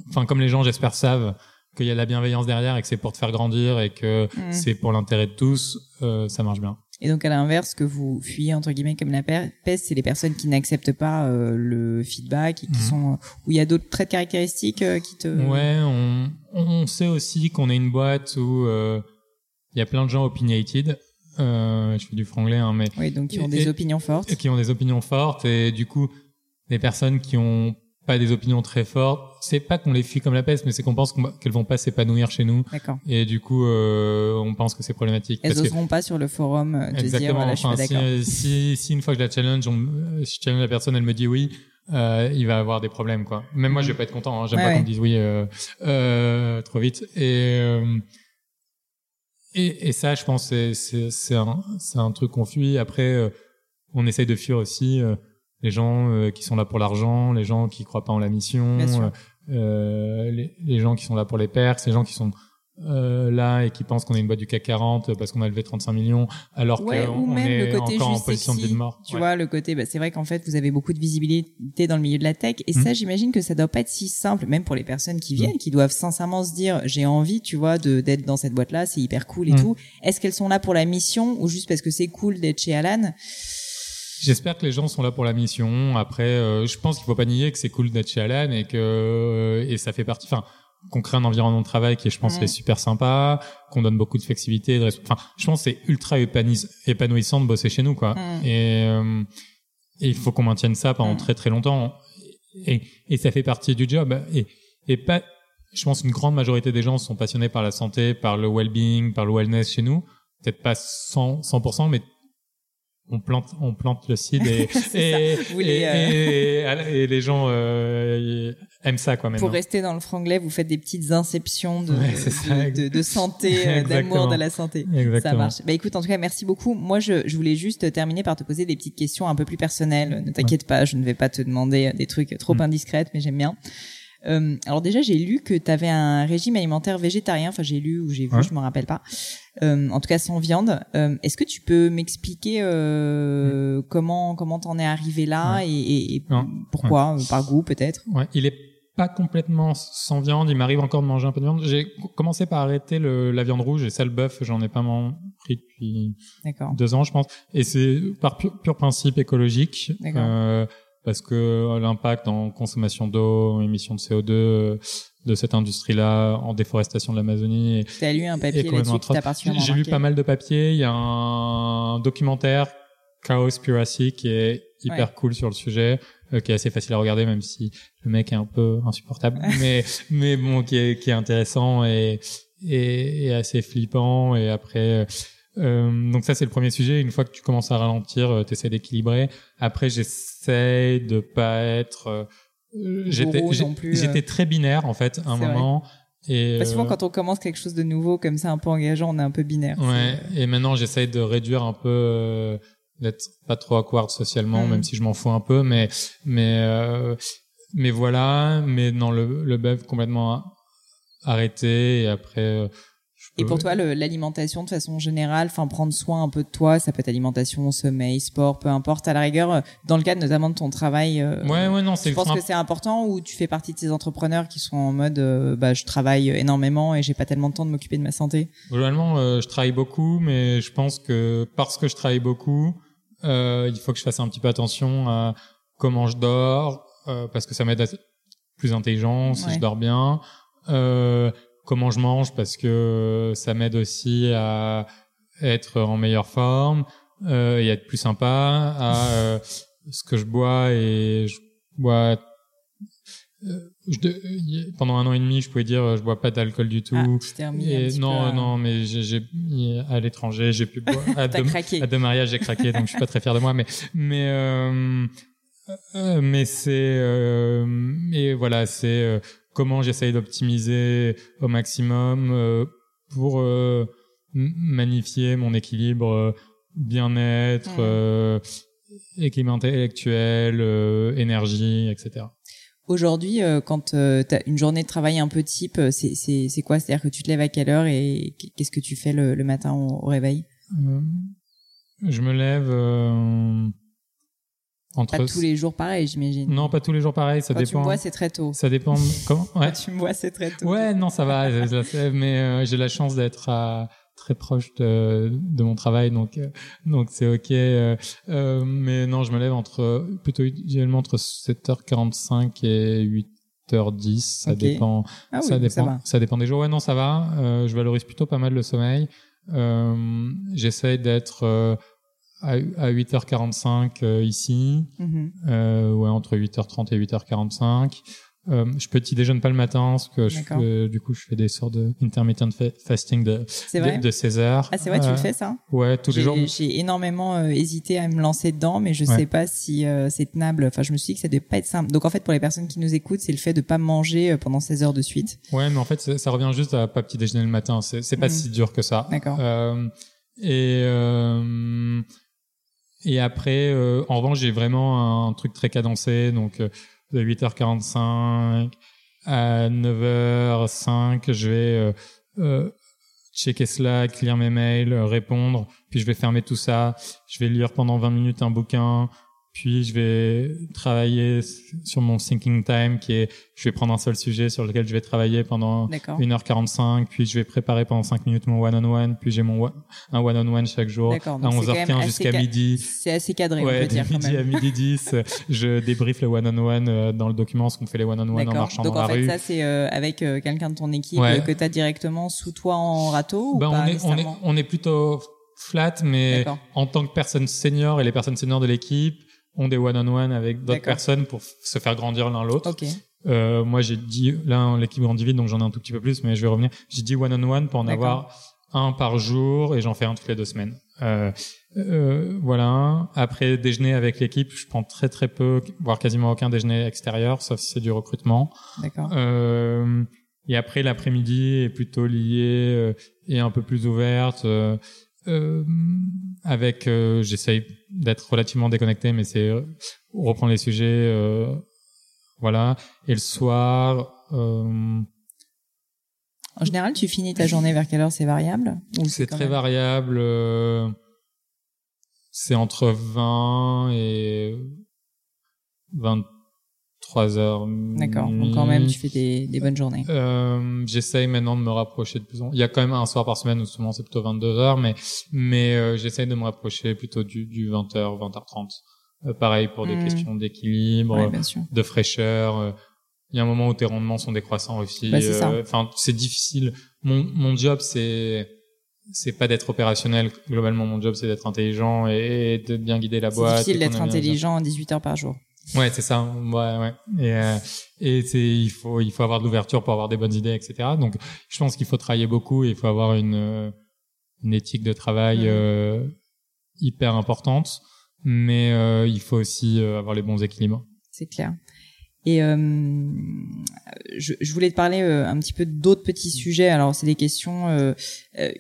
enfin comme les gens j'espère savent qu'il y a de la bienveillance derrière et que c'est pour te faire grandir et que Mhm. c'est pour l'intérêt de tous euh, ça marche bien Et donc à l'inverse, que vous fuyez entre guillemets comme la pe- peste, c'est les personnes qui n'acceptent pas euh, le feedback et qui Mhm. sont où il y a d'autres traits de caractéristiques euh, qui te. Ouais, on, on sait aussi qu'on est une boîte où euh, il y a plein de gens opinionated. Euh, je fais du franglais, hein, mais Oui, donc qui ont des Et- opinions fortes. qui ont des opinions fortes et du coup, les personnes qui ont pas des opinions très fortes, c'est pas qu'on les fuit comme la peste, mais c'est qu'on pense qu'elles vont pas s'épanouir chez nous D'accord. et du coup, euh, on pense que c'est problématique. Elles parce que- oseront pas sur le forum euh, te dire Exactement. voilà, je suis pas Enfin, si, d'accord. euh, si, si une fois que je la challenge, on, euh, si je challenge la personne, elle me dit oui, euh, il va avoir des problèmes, quoi. Même moi, je vais pas être content. Hein. J'aime Ouais, pas ouais. qu'on me dise oui euh, euh, trop vite. Et, euh, et et ça, je pense, c'est un un truc qu'on fuit. Après, euh, on essaye de fuir aussi euh, les gens euh, qui sont là pour l'argent, les gens qui croient pas en la mission, sûr. euh, les, les gens qui sont là pour les perks, les gens qui sont euh, là et qui pensent qu'on est une boîte du CAC 40 parce qu'on a levé 35 millions alors Ouais, qu'on est le côté encore en position de vie de mort. Tu Ouais. vois, le côté, bah, c'est vrai qu'en fait, vous avez beaucoup de visibilité dans le milieu de la tech. Et Mm. ça, j'imagine que ça doit pas être si simple, même pour les personnes qui Mm. viennent, qui doivent sincèrement se dire, j'ai envie, tu vois, de, d'être dans cette boîte-là, c'est hyper cool et Mm. tout. Est-ce qu'elles sont là pour la mission ou juste parce que c'est cool d'être chez Alan? J'espère que les gens sont là pour la mission. Après, euh, je pense qu'il faut pas nier que c'est cool d'être chez Alan et que euh, et ça fait partie. Enfin, qu'on crée un environnement de travail qui, je pense, est super sympa, qu'on donne beaucoup de flexibilité. De... Enfin, je pense que c'est ultra épanouissant de bosser chez nous, quoi. Mm. Et, euh, et il faut qu'on maintienne ça pendant Mm. très très longtemps. Et, et ça fait partie du job. Et, et pas, je pense, une grande majorité des gens sont passionnés par la santé, par le well-being, par le wellness chez nous. Peut-être pas 100, 100%, mais on plante, on plante le seed et, C'est et, et, et- et les gens euh, aiment ça quoi maintenant. Pour rester dans le franglais, vous faites des petites inceptions de, Ouais, de, de, de santé, euh, d'amour de la santé. Exactement. Ça marche. Bah écoute, en tout cas, merci beaucoup. Moi, je, je voulais juste terminer par te poser des petites questions un peu plus personnelles. Ne t'inquiète pas, je ne vais pas te demander des trucs trop Mm. indiscrets, mais j'aime bien. Euh, alors déjà, j'ai lu que tu avais un régime alimentaire végétarien. Enfin, j'ai lu ou j'ai vu, Ouais. je me rappelle pas. Euh, en tout cas, sans viande. Euh, Est-ce que tu peux m'expliquer euh, comment comment t'en es arrivé là et, et- et pourquoi euh, Par goût, peut-être? Ouais, il est pas complètement sans viande. Il m'arrive encore de manger un peu de viande. J'ai co- commencé par arrêter le, la viande rouge et ça le bœuf. J'en ai pas pris depuis deux ans, je pense. Et c'est par pur, pur principe écologique, D'accord. euh, parce que l'impact en consommation d'eau, émissions de CO2 euh, de cette industrie-là, en déforestation de l'Amazonie, T'as lu un papier là-dessus qui t'a atroce. particulièrement J'ai lu pas mal de papiers. Il y a un documentaire Cowspiracy qui est hyper Ouais. cool sur le sujet, euh, qui est assez facile à regarder, même si le mec est un peu insupportable, mais mais bon, qui est qui est intéressant et et, et assez flippant. Et après, euh, euh, donc ça c'est le premier sujet. Une fois que tu commences à ralentir, euh, t'essaies d'équilibrer. Après, j'essaie de pas être euh, J'étais plus, euh. j'étais très binaire en fait à un vrai. moment et Bah, souvent, euh, quand on commence quelque chose de nouveau, comme ça, un peu engageant, on est un peu binaire. Ouais, et maintenant j'essaye de réduire un peu, euh, d'être pas trop awkward socialement, Mm. même si je m'en fous un peu, mais mais euh, mais voilà, mais non le le bœuf complètement arrêté et après. Et pour toi, l'alimentation de façon générale, enfin prendre soin un peu de toi, ça peut être alimentation, sommeil, sport, peu importe. À la rigueur, euh, dans le cadre notamment de ton travail, euh, Ouais, ouais, non, c'est je pense que c'est important ou tu fais partie de ces entrepreneurs qui sont en mode, euh, bah, je travaille énormément et j'ai pas tellement de temps de m'occuper de ma santé? Globalement, euh, je travaille beaucoup, mais je pense que parce que je travaille beaucoup, euh, il faut que je fasse un petit peu attention à comment je dors, euh, parce que ça m'aide à être plus intelligent si Ouais. je dors bien. Euh, comment je mange, parce que ça m'aide aussi à être en meilleure forme euh, et à être plus sympa, à euh, ce que je bois et je bois euh, je euh, pendant un an et demi, je pouvais dire euh, je bois pas d'alcool du tout. Ah, tu t'es remis un Et petit non, peu à- non, mais j'ai, j'ai à l'étranger, j'ai pu boire. À T'as deux, craqué. à deux mariages, j'ai craqué, donc je suis pas très fier de moi. Mais, mais, euh, euh, mais c'est, euh, et voilà, c'est euh, comment j'essaye d'optimiser au maximum euh, pour euh, magnifier mon équilibre euh, bien-être, euh, équilibre intellectuel, énergie, etc. Aujourd'hui, quand euh, t'as une journée de travail un peu type, c'est quoi? C'est-à-dire que tu te lèves à quelle heure et qu'est-ce que tu fais le, le matin au, au réveil? Je me lève entre Pas tous les jours pareil, j'imagine. non pas tous les jours pareil ça Quand tu me dépend vois, c'est très tôt. ça dépend comment ouais Quand tu me vois, c'est très tôt. ouais non ça va mais euh, j'ai la chance d'être à- très proche de, de mon travail donc euh, donc c'est ok euh, euh, mais non je me lève entre plutôt idéalement entre 7h45 et 8h10 ça dépend Ah oui, ça dépend va. ça dépend des jours ouais non ça va euh, je valorise plutôt pas mal le sommeil euh, j'essaye d'être euh, à, à 8h45 euh, ici Mhm. euh, ouais entre 8h30 et 8h45 euh, je petit déjeune pas le matin parce que je du coup je fais des sortes de intermittent fa- fasting de de, de 16 heures Ah, c'est vrai, tu Euh, le fais ça? Ouais tous les jours J'ai énormément euh, hésité à me lancer dedans, mais je Ouais. sais pas si c'est tenable. Enfin, je me suis dit que ça devait pas être simple. Donc, en fait, pour les personnes qui nous écoutent, c'est le fait de pas manger pendant 16 heures de suite. Ouais, mais en fait, ça, ça revient juste à pas petit déjeuner le matin. C'est, pas Mhm. si dur que ça. D'accord. Et et après, euh, en revanche, j'ai vraiment un truc très cadencé, donc euh, de 8h45 à 9h05, je vais euh, euh, checker Slack, lire mes mails, euh, répondre, puis je vais fermer tout ça. Je vais lire pendant 20 minutes un bouquin, puis je vais travailler sur mon thinking time, qui est, je vais prendre un seul sujet sur lequel je vais travailler pendant D'accord. 1h45, puis je vais préparer pendant 5 minutes mon one-on-one, puis j'ai mon one- un one-on-one chaque jour à Donc, c'est quand même 11h15 assez jusqu'à midi. C'est assez cadré, on Ouais, peut de dire quand midi même. à midi 10, euh, je débriefe le one-on-one euh, dans le document, ce qu'on fait les one-on-one en marchant Donc dans en la fait, rue. ça c'est euh, avec euh, quelqu'un de ton équipe Ouais. que tu as directement sous toi en râteau ou Ben, pas on, est, on, est, on plutôt flat, mais en tant que personne senior et les personnes seniors de l'équipe ont des one-on-one avec d'autres personnes pour se faire grandir l'un l'autre. Ok. Euh, moi, j'ai dit, là, l'équipe grandit vite, donc j'en ai un tout petit peu plus, mais je vais revenir. J'ai dit one-on-one pour en avoir un par jour et j'en fais un toutes les deux semaines. Euh, euh, voilà. Après déjeuner avec l'équipe, je prends très très peu, voire quasiment aucun déjeuner extérieur, sauf si c'est du recrutement. D'accord. Euh, et après l'après-midi est plutôt liée euh, et un peu plus ouverte. Euh, avec, euh, j'essaye d'être relativement déconnecté, mais c'est euh, reprendre les sujets, euh, voilà. Et le soir, euh, En général, tu finis ta journée vers quelle heure? C'est variable? C'est très même- variable. euh, c'est entre 20 et 23 heures. D'accord. Donc quand même, tu fais des, des bonnes journées. Euh, j'essaye maintenant de me rapprocher de plus en Il y a quand même un soir par semaine où souvent c'est plutôt 22 heures, mais mais euh, j'essaye de me rapprocher plutôt du, du 20h, 20h30. Euh, pareil pour des Hmm. questions d'équilibre, Ouais, de fraîcheur. euh, Il y a un moment où tes rendements sont décroissants aussi. Bah, c'est euh, Enfin, c'est difficile. Mon mon job c'est c'est pas d'être opérationnel. Globalement, mon job c'est d'être intelligent et, et de bien guider la C'est boîte. difficile et qu'on d'être intelligent 18 heures par jour. Ouais, c'est ça. Ouais, ouais. Et, euh, et c'est, il faut, il faut avoir de l'ouverture pour avoir des bonnes idées, etc. Donc, je pense qu'il faut travailler beaucoup et il faut avoir une, euh, une éthique de travail euh, hyper importante. Mais euh, il faut aussi euh, avoir les bons équilibres. C'est clair. Et euh, je, je voulais te parler euh, un petit peu d'autres petits sujets. Alors c'est des questions, euh,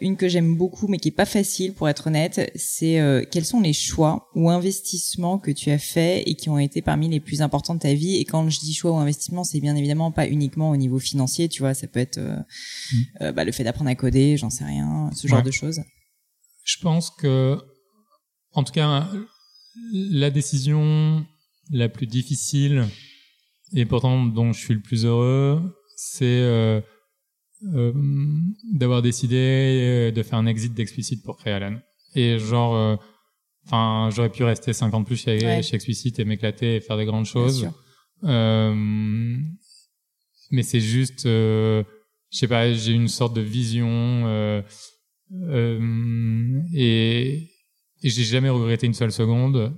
une que j'aime beaucoup mais qui est pas facile pour être honnête, c'est quels sont les choix ou investissements que tu as faits et qui ont été parmi les plus importants de ta vie? Et quand je dis choix ou investissement, c'est bien évidemment pas uniquement au niveau financier, tu vois, ça peut être euh, Mm. euh, bah, le fait d'apprendre à coder, j'en sais rien, ce genre Ouais. de choses. Je pense que, en tout cas, la décision la plus difficile et pourtant dont je suis le plus heureux, c'est euh, euh, d'avoir décidé euh, de faire un exit d'Explicit pour créer Alan. Et genre, euh, enfin, j'aurais pu rester 50 plus chez, Ouais. chez Explicit et m'éclater et faire des grandes choses. Euh, mais c'est juste, euh, je sais pas, j'ai une sorte de vision euh, euh, et, et j'ai jamais regretté une seule seconde.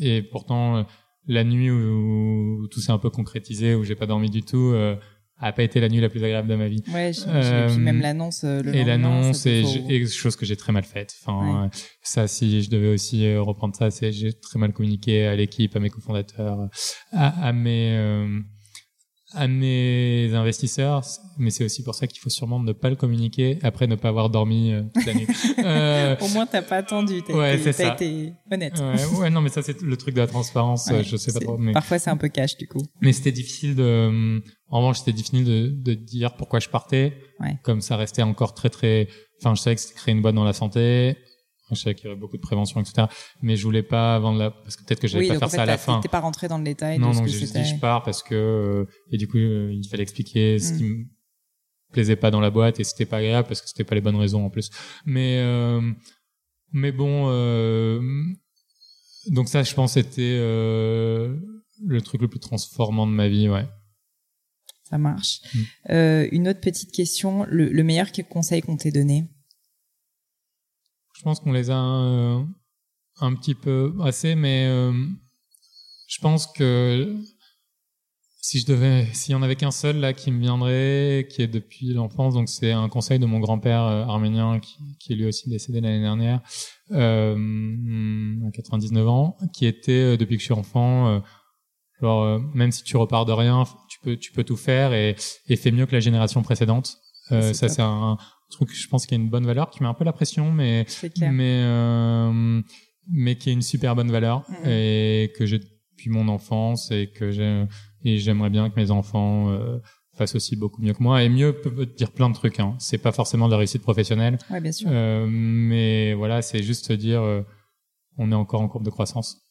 et pourtant la nuit où, tout s'est un peu concrétisé, où j'ai pas dormi du tout, euh, a pas été la nuit la plus agréable de ma vie. Ouais, euh, puis même l'annonce euh, le Et l'annonce est, quelque chose que j'ai très mal faite. Enfin, euh, ça, si je devais aussi euh, reprendre ça, c'est j'ai très mal communiqué à l'équipe, à mes cofondateurs, à, à mes à mes investisseurs, mais c'est aussi pour ça qu'il faut sûrement ne pas le communiquer après ne pas avoir dormi euh, toute la nuit. Euh... Au moins t'as pas attendu, t'as ouais, été, été, honnête. Ouais, ouais, non, mais ça c'est le truc de la transparence. je sais pas trop. Mais... Parfois c'est un peu cash du coup. Mais c'était difficile de. En revanche, c'était difficile de, de dire pourquoi je partais. Comme ça restait encore très très. Enfin, je savais que c'était créer une boîte dans la santé je savais qu'il y aurait beaucoup de prévention, etc. Mais je voulais pas vendre la, parce que peut-être que j'allais pas faire ça à la fin. T'es pas rentré dans le détail. Non, de ce donc j'ai juste dit je pars parce que, euh, et du coup, euh, il fallait expliquer ce qui mm. me plaisait pas dans la boîte et c'était pas agréable parce que c'était pas les bonnes raisons en plus. Mais, euh, mais bon, donc ça, je pense, c'était le truc le plus transformant de ma vie, ouais. Ça marche. Mm. une autre petite question, le, le meilleur conseil qu'on t'ait donné? Je pense qu'on les a euh, un petit peu assez, mais euh, je pense que si je devais, s'il y en avait qu'un seul là qui me viendrait, qui est depuis l'enfance, donc c'est un conseil de mon grand-père euh, arménien qui, qui est lui aussi décédé l'année dernière, euh, à 99 ans, qui était depuis que je suis enfant, genre même si tu repars de rien, tu peux tu peux tout faire et, et fais mieux que la génération précédente. ça c'est un, truc je pense qu'il y a une bonne valeur qui met un peu la pression mais mais euh, mais qui est une super bonne valeur mm-hmm. et que j'ai depuis mon enfance et que j'ai et j'aimerais bien que mes enfants euh, fassent aussi beaucoup mieux que moi et mieux peut dire plein de trucs hein. c'est pas forcément de la réussite professionnelle ouais, bien sûr. Euh, mais voilà c'est juste dire euh, on est encore en courbe de croissance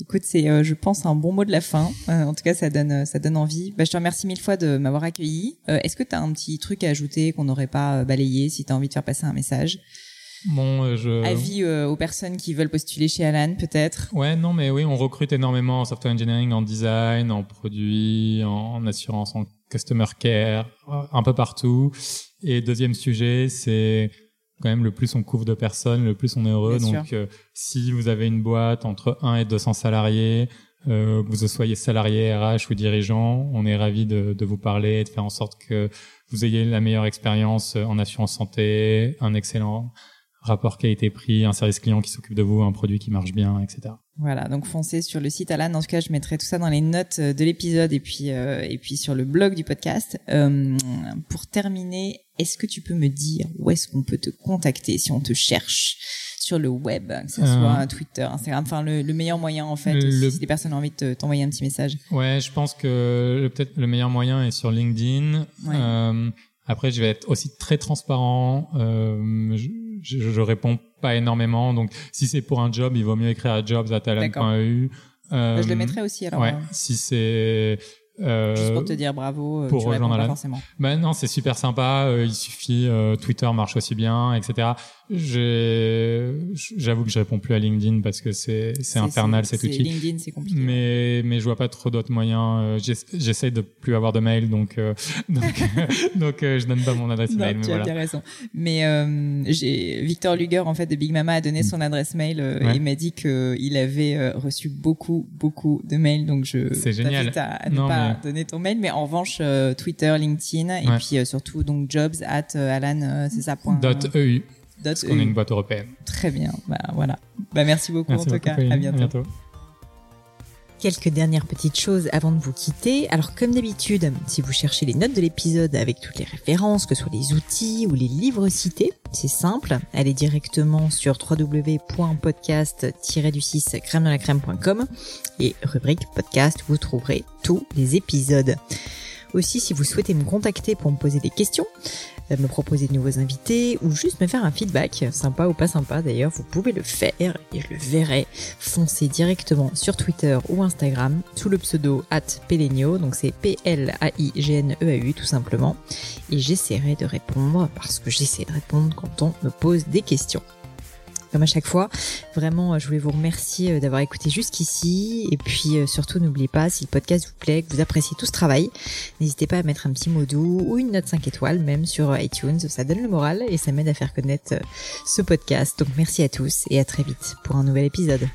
Écoute, c'est, euh, je pense, un bon mot de la fin. Euh, en tout cas, ça donne, euh, ça donne envie. Bah, je te remercie mille fois de m'avoir accueilli. Est-ce que tu as un petit truc à ajouter qu'on n'aurait pas balayé si tu as envie de faire passer un message? Bon, je... Avis aux personnes qui veulent postuler chez Alan, peut-être? Ouais, non, mais oui, on recrute énormément en software engineering, en design, en produit, en assurance, en customer care, un peu partout. Et deuxième sujet, c'est quand même le plus on couvre de personnes, le plus on est heureux. Donc euh, si vous avez une boîte entre 1 et 200 salariés, euh, que vous soyez salarié, RH ou dirigeant, on est ravi de, de, vous parler et de faire en sorte que vous ayez la meilleure expérience en assurance santé, un excellent rapport qualité-prix, un service client qui s'occupe de vous, un produit qui marche bien, etc. Voilà, donc foncez sur le site Alan. En tout cas, je mettrai tout ça dans les notes euh, de l'épisode et puis euh, et puis sur le blog du podcast. Euh, pour terminer, est-ce que tu peux me dire où est-ce qu'on peut te contacter si on te cherche? Sur le web, que ce soit Twitter, Instagram, enfin le, meilleur moyen en fait, si des personnes ont envie de t'envoyer un petit message. Ouais, je pense que peut-être le meilleur moyen est sur LinkedIn. après, je vais être aussi très transparent. Je, je, je, réponds pas énormément. Donc, si c'est pour un job, il vaut mieux écrire à jobs@talent.eu. Euh, je le mettrai aussi alors. Ouais, euh. si c'est euh, Juste pour te dire bravo, euh, pour tu rejoindre pas forcément. Ben non, c'est super sympa. Euh, il suffit, Twitter marche aussi bien, etc. J'avoue que je réponds plus à LinkedIn parce que c'est infernal cet outil. LinkedIn, c'est compliqué. Mais mais je vois pas trop d'autres moyens. J'essaie de plus avoir de mail, donc donc donc je donne pas mon adresse non, mail. Tu mais as bien raison. Mais Victor Luger en fait de Big Mama a donné mm. son adresse mail et m'a dit que il avait reçu beaucoup beaucoup de mails, donc je. Génial. À, ne pas donner ton mail, mais en revanche, euh, Twitter, LinkedIn, et puis euh, surtout donc jobs at euh, Alan, c'est ça point. Dot EU. Parce qu'on est une boîte européenne. Très bien. Bah voilà. Bah merci beaucoup en tout cas. À bientôt. Quelques dernières petites choses avant de vous quitter. Alors comme d'habitude, si vous cherchez les notes de l'épisode avec toutes les références, que ce soit les outils ou les livres cités, c'est simple. Allez directement sur www.podcast-du6 crème la crème.com et rubrique podcast, vous trouverez tous les épisodes. Aussi, si vous souhaitez me contacter pour me poser des questions, me proposer de nouveaux invités ou juste me faire un feedback, sympa ou pas sympa d'ailleurs, vous pouvez le faire et je le verrai. Foncez directement sur Twitter ou Instagram sous le pseudo at Pelenio, donc c'est P-L-A-I-G-N-E-A-U tout simplement. Et j'essaierai de répondre parce que j'essaie de répondre quand on me pose des questions comme à chaque fois. Vraiment, je voulais vous remercier euh, d'avoir écouté jusqu'ici. Et puis euh, surtout, n'oubliez pas, si le podcast vous plaît, que vous appréciez tout ce travail, n'hésitez pas à mettre un petit mot doux ou une note 5 étoiles, même sur euh, iTunes. Ça donne le moral et ça m'aide à faire connaître ce podcast. Donc merci à tous et à très vite pour un nouvel épisode.